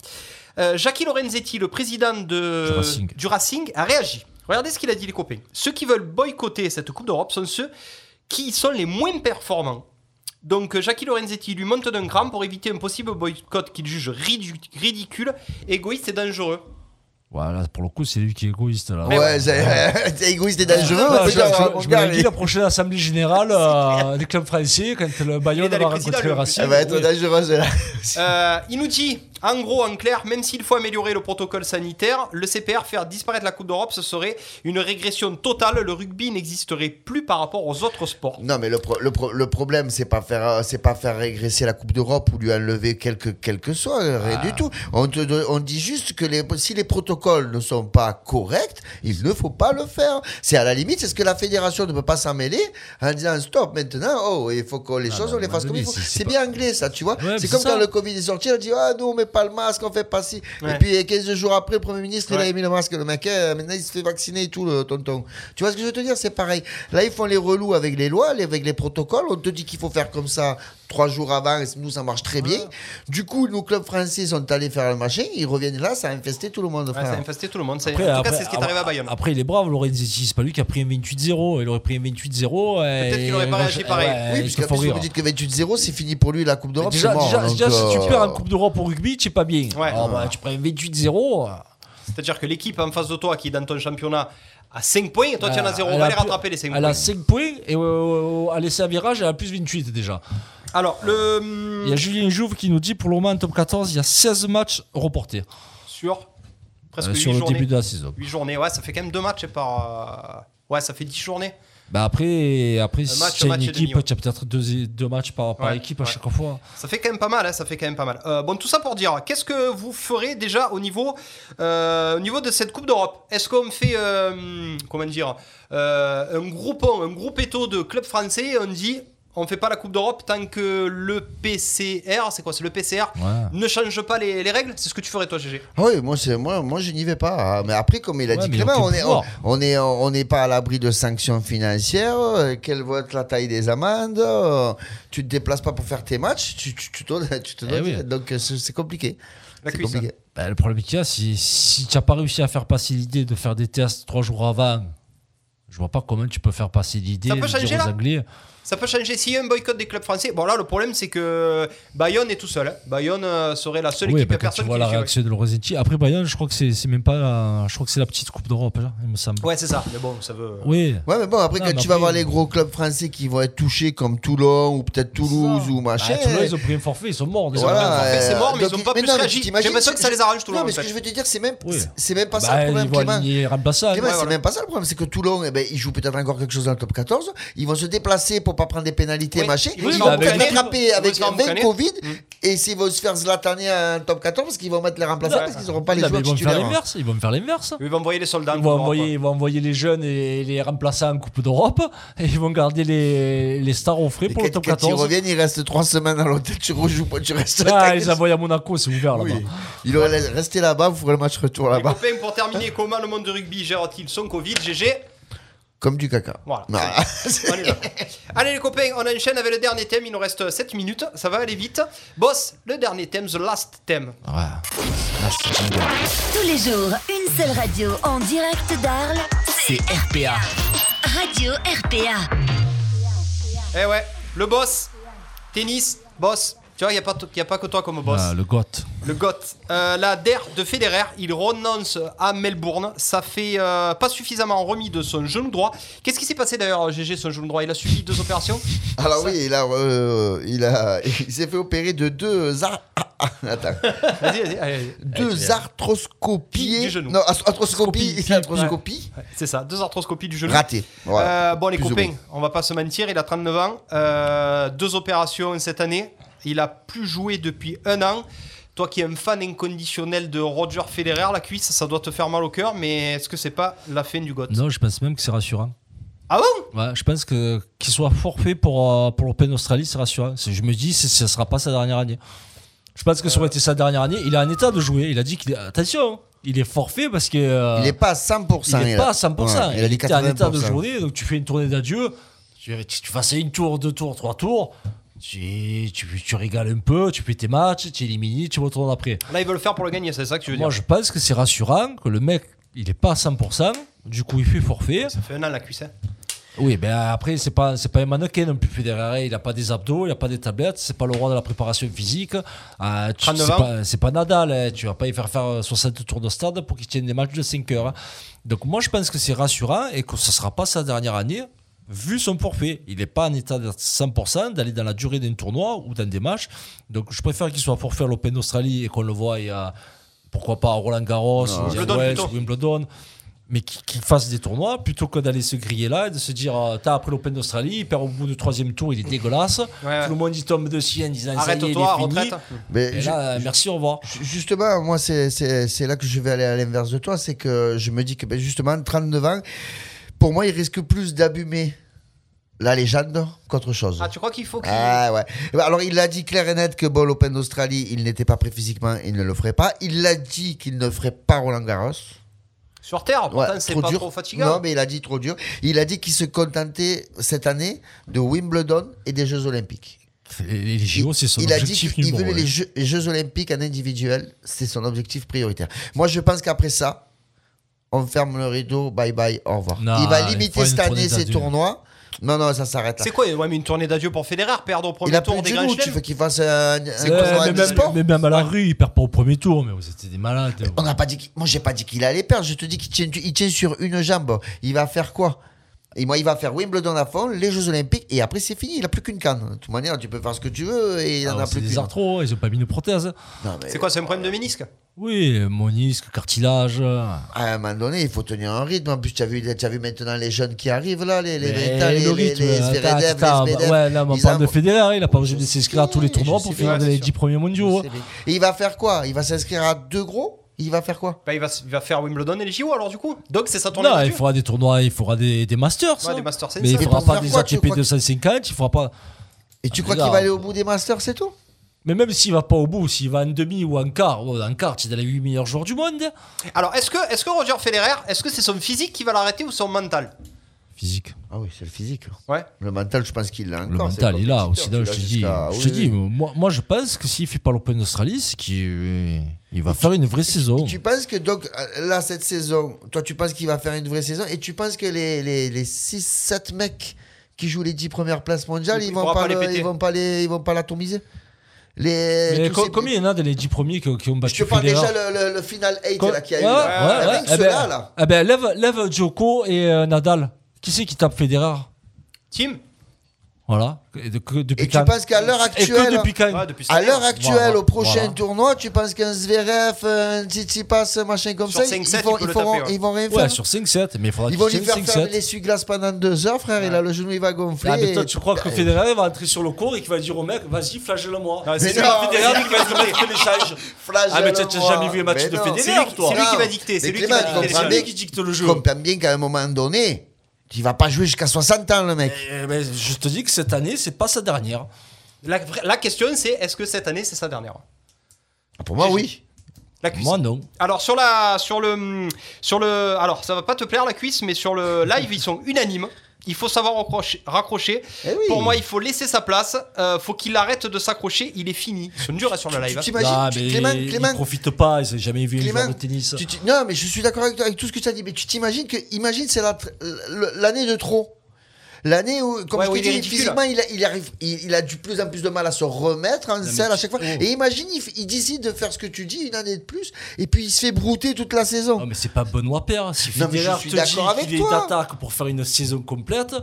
Jackie Lorenzetti, le président de, Du Racing. du Racing, a réagi. Regardez ce qu'il a dit les copains. Ceux qui veulent boycotter cette Coupe d'Europe sont ceux qui sont les moins performants. Donc euh, Jackie Lorenzetti lui monte d'un cran pour éviter un possible boycott qu'il juge ridu- ridicule, égoïste et dangereux. Voilà, pour le coup, c'est lui qui est égoïste là. Ouais, c'est c'est égoïste et dangereux. Je, dire, je- je me dit, la prochaine assemblée générale euh, des clubs français, quand le Bayonne va rencontrer le. Racing. Elle va être oui. dangereuse là. Euh, dit, en gros, en clair, même s'il faut améliorer le protocole sanitaire, le CPR faire disparaître la Coupe d'Europe, ce serait une régression totale. Le rugby n'existerait plus par rapport aux autres sports. Non, mais le, pro- le, pro- le problème, c'est pas faire, euh, c'est pas faire régresser la Coupe d'Europe ou lui enlever quelque, quel que soit, euh, rien du tout. On, te don- on dit juste que les, si les protocoles ne sont pas corrects, il ne faut pas le faire. C'est à la limite, c'est ce que la fédération ne peut pas s'en mêler en disant stop maintenant, oh, il faut que les choses, on les fasse comme il faut. C'est bien anglais, ça, tu vois. Ouais, mais c'est comme ça. quand le Covid est sorti, on dit, ah, nous, on met pas le masque, on fait pas ci. Ouais. Et puis, 15 jours après, le Premier ministre, il a mis le masque, le mec, euh, maintenant, il se fait vacciner et tout, le tonton. Tu vois ce que je veux te dire? C'est pareil. Là, ils font les relous avec les lois, avec les protocoles. On te dit qu'il faut faire comme ça trois jours avant, et nous, ça marche très bien. Du coup, nos clubs français sont allés faire le machin, ils reviennent là, ça a infesté tout le monde, frère. ça a infesté tout le monde. Ça- Après, en tout cas, après- c'est ce qui est arrivé à Bayonne. Après, il est brave, Lorenzetti. C'est pas lui qui a pris un 28-0. Il aurait pris un 28-0. Peut-être qu'il aurait pas réagi pareil. oui, puisqu'en plus, vous me dites que 28-0, c'est fini pour lui, la Coupe d'Europe. Déjà, c'est mort, déjà, donc, déjà, si tu euh, perds en Coupe d'Europe au rugby, tu es pas bien. Ouais. Alors, bah, tu prends un 28-0. C'est-à-dire que l'équipe en face de toi qui est dans ton championnat a 5 points et toi tu en as 0. On Elle va a les plus- rattraper les 5 Elle points. a 5 points et euh, à laisser un virage, elle a plus 28 déjà. Alors, le. Il y a Julien Jouve qui nous dit pour le moment en top 14, il y a 16 matchs reportés Sur presque euh, 8 sur le journées. début de la saison. 8 journées, ouais, ça fait quand même 2 matchs par. euh, Ouais, ça fait 10 journées. Bah après, après si match, tu as match une équipe, tu as peut-être deux, deux matchs par, par Ouais, équipe à ouais. chaque fois. Ça fait quand même pas mal, hein, ça fait quand même pas mal. Euh, bon, tout ça pour dire, qu'est-ce que vous ferez déjà au niveau, euh, au niveau de cette Coupe d'Europe? Est-ce qu'on fait, euh, comment dire, un groupon, un groupetto de clubs français et on dit, on fait pas la Coupe d'Europe tant que le PCR, c'est quoi C'est le PCR Ouais. ne change pas les, les règles C'est ce que tu ferais toi, GG Ah Oui, moi, c'est, moi, moi je n'y vais pas. Ah, Mais après, comme il a Ouais, dit Clément, on aucun est, on, pouvoir. on est, on n'est pas à l'abri de sanctions financières. euh, Quelle va être la taille des amendes? Euh, Tu te déplaces pas pour faire tes matchs. Tu, tu, tu te donnes- tu te Eh oui. Donc, euh, c'est, compliqué. Cuisse. compliqué. Bah, le problème qu'il y a, si, si tu n'as pas réussi à faire passer l'idée de faire des tests trois jours avant, je vois pas comment tu peux faire passer l'idée Ça de peut dire changer, aux là? Anglais. Ça peut changer s'il y a un boycott des clubs français. Bon, là, le problème, c'est que Bayonne est tout seul. hein. Bayonne euh, serait la seule Oui, équipe, bah, a quand tu personne vois qui la les fait, ouais. réaction de Lorenzetti. Après Bayern, je crois que c'est c'est même pas la, je crois que c'est la petite Coupe d'Europe, là, il me semble. Ouais, c'est ça. Mais bon, ça veut. Oui. Ouais, mais bon, après, Non, quand mais tu vas après- voir les gros clubs français qui vont être touchés comme Toulon ou peut-être Toulouse ou machin. Bah, Toulouse, ils ont pris un forfait, ils sont morts. déjà. Voilà, Forfait, c'est euh, mort, mais ils ont pas plus réagi. J'ai l'impression que ça les arrange, Toulon, Non, mais ce que fait. je veux te dire, c'est même, Oui. c'est- c'est même pas ça Bah, le problème, ils vont Clément. aligner les remplaçants. Clément, Ouais, c'est voilà. même pas ça le problème, c'est que Toulon, eh ben, ils jouent peut-être encore quelque chose dans le top 14. Ils vont se déplacer pour pas prendre des pénalités, Oui, machin. ils vont Ils emboucaner. rattraper Ils avec se faire 20 emboucaner. Covid. Mm. Et s'ils vont se faire zlataner en top 14 parce qu'ils vont mettre les remplaçants parce qu'ils n'auront pas les Non, mais joueurs ils vont me faire titulaires. l'inverse. Ils vont me faire l'inverse. Ils vont envoyer les soldats. Ils vont, envoyer, d'Europe. ils vont envoyer les jeunes et les remplaçants en Coupe d'Europe et ils vont garder les, les stars au frais pour le top quand ils 14. reviennent, il reste 3 semaines à l'hôtel, tu rejoues pas, tu restes Ah, ils envoient à Monaco, c'est ouvert là-bas. Oui. Il aurait resté là-bas, vous ferez le match retour Les là-bas. pour terminer, comment le monde de rugby gère-t-il son Covid GG Comme du caca. Voilà. On d'accord. Allez les copains, on enchaîne avec le dernier thème, il nous reste 7 minutes, ça va aller vite. Boss, le dernier thème, the last theme. Tous les jours, une seule radio en direct d'Arles. C'est RPA. Radio RPA. Eh ouais, le boss, tennis, boss. Tu vois, il n'y a, pas t- y a pas que toi comme boss. Ah, le GOT. Le GOT. Euh, la DER de Federer, il renonce à Melbourne. Ça fait euh, pas suffisamment remis de son genou droit. Qu'est-ce qui s'est passé d'ailleurs, GG, son genou droit? Il a subi deux opérations? Alors oui, il a, euh, il a, il s'est fait opérer de deux ar- ah, ah, attends, Vas-y, vas-y. allez, allez. deux arthroscopies. Du genou. Non, arthroscopie, Scopie. arthroscopie. Ouais, C'est ça, deux arthroscopies du genou. Voilà. Euh, bon, les Plus ou copains, moins. on va pas se mentir, il a 39 ans. Euh, deux opérations cette année. Il a plus joué depuis un an. Toi qui es un fan inconditionnel de Roger Federer, la cuisse, ça doit te faire mal au cœur, mais est-ce que c'est pas la fin du GOT Non, je pense même que c'est rassurant. Ah bon? Ouais, je pense que qu'il soit forfait pour, euh, pour l'Open d'Australie, c'est rassurant. Je me dis, ce ne sera pas sa dernière année. Je pense que ça aurait été sa dernière année. Il est en état de jouer. Il a dit qu'il est. Attention, hein, il est forfait parce que. euh, Il n'est pas à 100%. il n'est pas à 100%. Ouais, il, il a dit était en état de 80%. jouer, donc tu fais une tournée d'adieu. Tu, tu, tu une tour, deux tours, trois tours. Tu, tu, tu régales un peu, tu fais tes matchs, tu élimines, tu retournes après. Là, ils veulent le faire pour le gagner, c'est ça que tu veux Moi, dire je pense que c'est rassurant que le mec, il n'est pas à 100%. Du coup, il fait forfait. Ça fait un an la cuisse. hein. Oui, ben après, c'est pas, c'est pas un mannequin non plus. Federer, il a pas des abdos, il a pas des tablettes, c'est pas le roi de la préparation physique. Euh, tu- 39 c'est pas, c'est pas Nadal, hein. tu vas pas y faire faire 60 tours de stade pour qu'il tienne des matchs de 5 heures. hein. Donc moi, je pense que c'est rassurant et que ce sera pas sa dernière année, vu son forfait. Il n'est pas en état d'être 100%, d'aller dans la durée d'un tournoi ou dans des matchs. Donc je préfère qu'il soit forfait à l'Open d'Australie et qu'on le voit, et à, pourquoi pas à Roland Garros, ou Wimbledon mais qui, qui fasse des tournois plutôt que d'aller se griller là et de se dire euh, t'as après l'Open d'Australie il perd au bout du troisième tour il est dégueulasse ouais. tout le monde y tombe dessus en disant ça y est, il est Arrête-toi, fini. retraite. Mais et là merci au revoir ju- Justement, moi, c'est- c'est c'est là que je vais aller à l'inverse de toi. C'est que je me dis que, ben, justement, 39 ans, pour moi, il risque plus d'abîmer la légende qu'autre chose. Ah, tu crois qu'il faut qu'il. Ah ouais. Ben, Alors il a dit clair et net que bon, l'Open d'Australie, il n'était pas prêt physiquement, il ne le ferait pas. Il a dit qu'il ne ferait pas Roland Garros. Sur Terre, Ouais, c'est trop pas dur. trop fatigant. Non, mais il a dit trop dur. Il a dit qu'il se contentait cette année de Wimbledon et des Jeux Olympiques. les, les JO c'est son il a dit objectif qu'il voulait les jeux, les Jeux Olympiques en individuel, c'est son objectif prioritaire. Moi, je pense qu'après ça, on ferme le rideau, bye bye, au revoir. Non, il va limiter cette année ses tournois. Non, non, ça s'arrête là. C'est quoi Ouais, mais une tournée d'adieu pour Federer, perdre au premier Il a tour des genoux, tu veux qu'il fasse un, un tournoi mais, de même, sport mais même à la rue il perd pas au premier tour mais vous étiez des malades On n'a pas dit. Moi, j'ai pas dit qu'il allait perdre. Je te dis qu'il tient, il tient sur une jambe. Il va faire quoi? Et moi, il va faire Wimbledon à fond, les Jeux Olympiques, et après, c'est fini. Il a plus qu'une canne. De toute manière, tu peux faire ce que tu veux, et il en Ah, a plus des qu'une. arthros ils ont pas mis de prothèse mais- C'est quoi, c'est un problème de ménisque? Oui, monisque, cartilage. À un moment donné, il faut tenir un rythme. En plus, tu as vu, tu as vu maintenant les jeunes qui arrivent là, les les les, le les, rythme, les attends, Zverev, attends, les Zverev, ouais, là, mais on parle de Federer, il a pas besoin de s'inscrire à tous les tournois pour finir les c'est 10 premiers mondiaux. hein. Et il va faire quoi? Il va s'inscrire à deux gros? Il va faire quoi Bah, il, va, il va faire Wimbledon et les JO alors du coup. Donc c'est ça tournée Non, il fera des tournois, il fera des, des masters. Ouais, hein. des Masters, c'est mais il fera pour pas des quoi, ATP crois que- 250, il fera pas. Et tu Ah, crois qu'il va aller au bout des Masters, c'est tout Mais même s'il va pas au bout, s'il va en demi ou en quart, bon, en quart, tu es dans les 8 meilleurs joueurs du monde. Alors est-ce que, est que Roger Federer, est-ce que c'est son physique qui va l'arrêter ou son mental? Physique. Ah oui, c'est le physique. Ouais. Le mental, je pense qu'il l'a Le encore. mental, c'est il a compétiteur, aussi. Là, tu je te dis, je te dis moi, moi, je pense que s'il fait pas l'Open d'Australie, c'est qu'il il va faire une vraie saison. Tu penses que donc euh, là cette saison, toi tu penses qu'il va faire une vraie saison et tu penses que les, les, les 6-7 mecs qui jouent les 10 premières places mondiales, Il ils vont pourra pas, pas les le- péter. ils vont pas les ils vont pas l'atomiser? Les co- ces- combien il y en a dans les 10 premiers qui, qui ont je battu te parle Federer? déjà le, le, le final 8 Co- là qu'il y a ouais, eu là. ouais, ouais. Eh ben, là. eh ben, lève, lève Djoko et euh, Nadal. Qui c'est qui tape Federer Tim Voilà. Et, de- que- depuis Et tu quand penses qu'à l'heure Et actuelle, depuis quand Ouais, depuis à l'heure actuelle, Voilà, au prochain voilà. tournoi, tu penses qu'un Zverev, un Tsitsipas, machin comme Sur ça, 5-7, ils, il vont, peut ils, feront- taper, ouais. ils vont rien Ouais, faire. sur 5-7, mais il faudra Ils vont lui faire faire 5-7. l'essuie-glace pendant deux heures, frère. Il a le genou, il va gonfler. Ah, mais toi, et- tu crois que Federer va entrer sur le court et qu'il va dire au mec, vas-y, flagelle-moi. Non, c'est Federer qui va maître de l'échange. Ah, mais tu n'as jamais vu un match Mais de. Federer, C'est lui, toi c'est lui qui va dicter. Les C'est lui qui dicte le jeu. comprends bien qu'à un moment donné, tu vas pas jouer jusqu'à 60 ans, le mec. Eh ben, je te dis que cette année, c'est pas sa dernière. La, question c'est est-ce que cette année c'est sa dernière? Pour moi, oui. La cuisse. Moi, non. Alors sur la sur le sur le alors ça va pas te plaire la cuisse mais sur le live ils sont unanimes. Il faut savoir raccrocher. raccrocher. Eh oui. Pour moi, il faut laisser sa place. Euh, faut qu'il arrête de s'accrocher. Il est fini. C'est dur hein, sur le live. Tu hein. t'imagines, Ah, tu- mais Clément, il Clément, profite pas, il n'a jamais vu un Clément, joueur de tennis. tu- tu- non, mais je suis d'accord avec, toi, avec tout ce que tu as dit, mais tu t'imagines que, imagine, c'est la l'année de trop. L'année où, comme Ouais, je te il dis, ridicule. physiquement, il a, il, arrive, il, il a de plus en plus de mal à se remettre en selle à chaque fois. Et imagine, il, il décide de faire ce que tu dis, une année de plus, et puis il se fait brouter toute la saison. Non, mais c'est pas Benoît Père. Si Non, mais je Federer suis te d'accord dit qu'il est d'attaque pour faire une saison complète,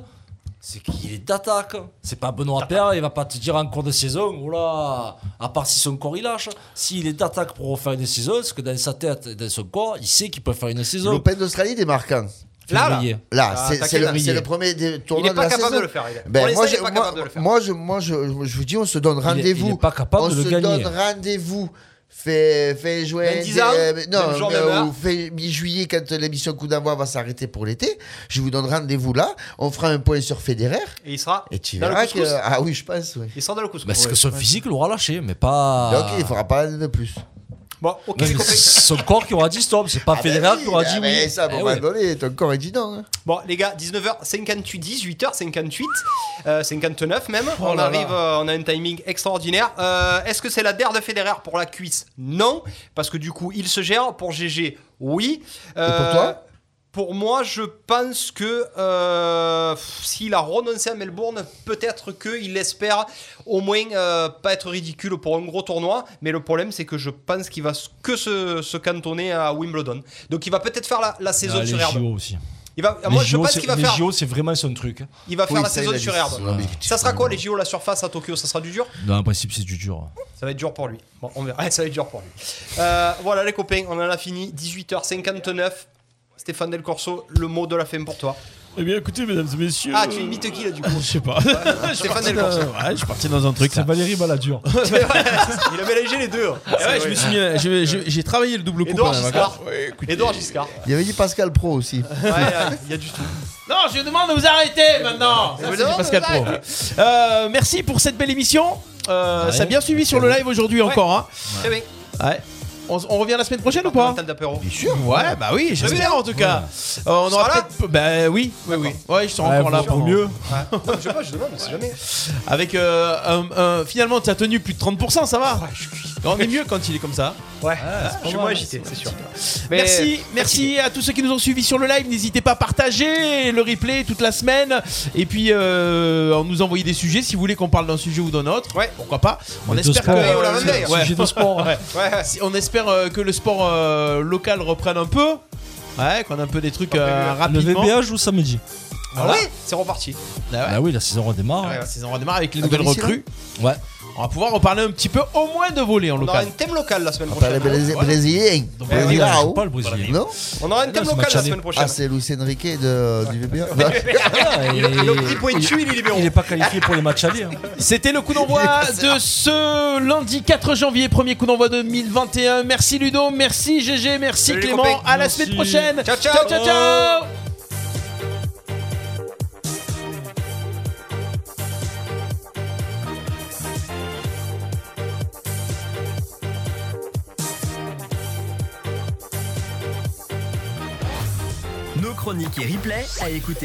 c'est qu'il est d'attaque. C'est pas Benoît Père, il va pas te dire en cours de saison, là, à part si son corps il lâche. S'il est d'attaque pour refaire une saison, c'est que dans sa tête et dans son corps, il sait qu'il peut faire une saison. L'Open d'Australie démarque quand Là, là. Ah, c'est le, premier des Il tournois est pas de la capable saison. de le faire. il est- Ben, moi, je, pas moi, capable de le faire. moi, je, moi, je, je vous dis, on se donne Il est- il rendez-vous. est pas capable on de le se donne rendez-vous. Fait, fait juin, 26 ans, euh, non, jour, ou fait mi-juillet quand l'émission Coup d'envoi va s'arrêter pour l'été. Je vous donne rendez-vous là. On fera un point sur Federer. Et il sera Et tu dans le verras que. Ah oui, je pense. Oui. Il sera dans le couscous. Mais c'est Ouais. que son physique l'aura lâché, mais pas. Donc il ne fera pas de plus. Bon, ok, Non, les mais c'est son corps qui aura dit stop, c'est pas Ah ben Federer oui, qui aura ah dit ben oui. Ça, à un Eh moment ouais. donné, ton corps est dit non. hein. Bon, les gars, 19h58, 18h58, euh, 59 même. Oh on là arrive, là. euh, on a un timing extraordinaire. Euh, Est-ce que c'est la der de Federer pour la cuisse? Non, parce que du coup, il se gère. Pour GG, oui. Euh, Et pour toi? Pour moi, je pense que euh, s'il a renoncé à Melbourne, peut-être qu'il espère au moins euh, pas être ridicule pour un gros tournoi. Mais le problème, c'est que je pense qu'il va que se, se cantonner à Wimbledon. Donc il va peut-être faire la, la saison Ah, sur les herbe. JO aussi. Il va, Les moi, je JO, pense c'est- qu'il va les faire. JO, c'est vraiment son truc. Il va faire Oui, la saison sur herbe. Ça sera quoi les JO la surface à Tokyo? Ça sera du dur? Non, en principe, c'est du dur. Ça va être dur pour lui. Bon, on verra. ça va être dur pour lui. Euh, voilà les copains, on en a fini. 18h59. Stéphane Del Corso, le mot de la fin pour toi. Eh bien, écoutez, mesdames et messieurs. Ah, tu imites qui là du coup Je sais pas. Stéphane Del Corso. ouais, je suis parti dans un truc. C'est. Valérie Balladur. Il a mélangé les deux. Eh ouais, je me suis mis, j'ai- j'ai j'ai travaillé le double coup. Edouard les Giscard. Ouais, écoutez. Edouard Giscard. Il y avait dit Pascal Pro aussi. Ouais, il y a du tout. Non, je demande de vous arrêter maintenant. Ça, c'est Pascal Pro. Euh, merci pour cette belle émission. Euh, Ouais. Ça a bien suivi sur le live aujourd'hui encore. Hein. Très bien. Ouais. On, on revient la semaine prochaine ou pas temps d'apéro Ouais, bah oui, j'espère en tout cas. Euh, on aura là peut-être. Bah oui, oui, oui. Ouais, je serai Ouais, encore là pour mieux. Non, Je sais pas, je demande, c'est jamais. Avec euh, finalement, tu as tenu plus de 30%, ça va. On est mieux quand il est comme ça. Ouais, je suis moins agité, c'est sûr. Mais- Merci, merci à tous ceux qui nous ont suivis sur le live. N'hésitez pas à partager le replay toute la semaine et puis euh, nous envoyer des sujets si vous voulez qu'on parle d'un sujet ou d'un autre. Ouais. Pourquoi pas On Mais espère que sport, Ouais, on hein. On espère euh, que le sport euh, local reprenne un peu. Ouais, qu'on a un peu des trucs euh, Le rapidement. VBA joue samedi. Ah ouais C'est reparti. Bah oui, la saison redémarre. Ouais, la saison redémarre avec les nouvelles recrues. Ouais. On va pouvoir reparler un petit peu au moins de voler en On aura local. un thème local la semaine On prochaine. des Brésiliens. Donc, oui, Brésil, là, je joue oh. pas le Brésilien. Non On aura un thème local la semaine prochaine. Ah, c'est Luis Enrique de, du VBA Ah, et- Le petit pointu, il est libéré. Il est pas qualifié pour les matchs allés. hein. C'était le coup d'envoi de ce lundi 4 janvier, premier coup d'envoi 2021. Merci Ludo, merci GG, merci Clément. À la semaine prochaine. Ciao, ciao. ciao, chroniques et replays à écouter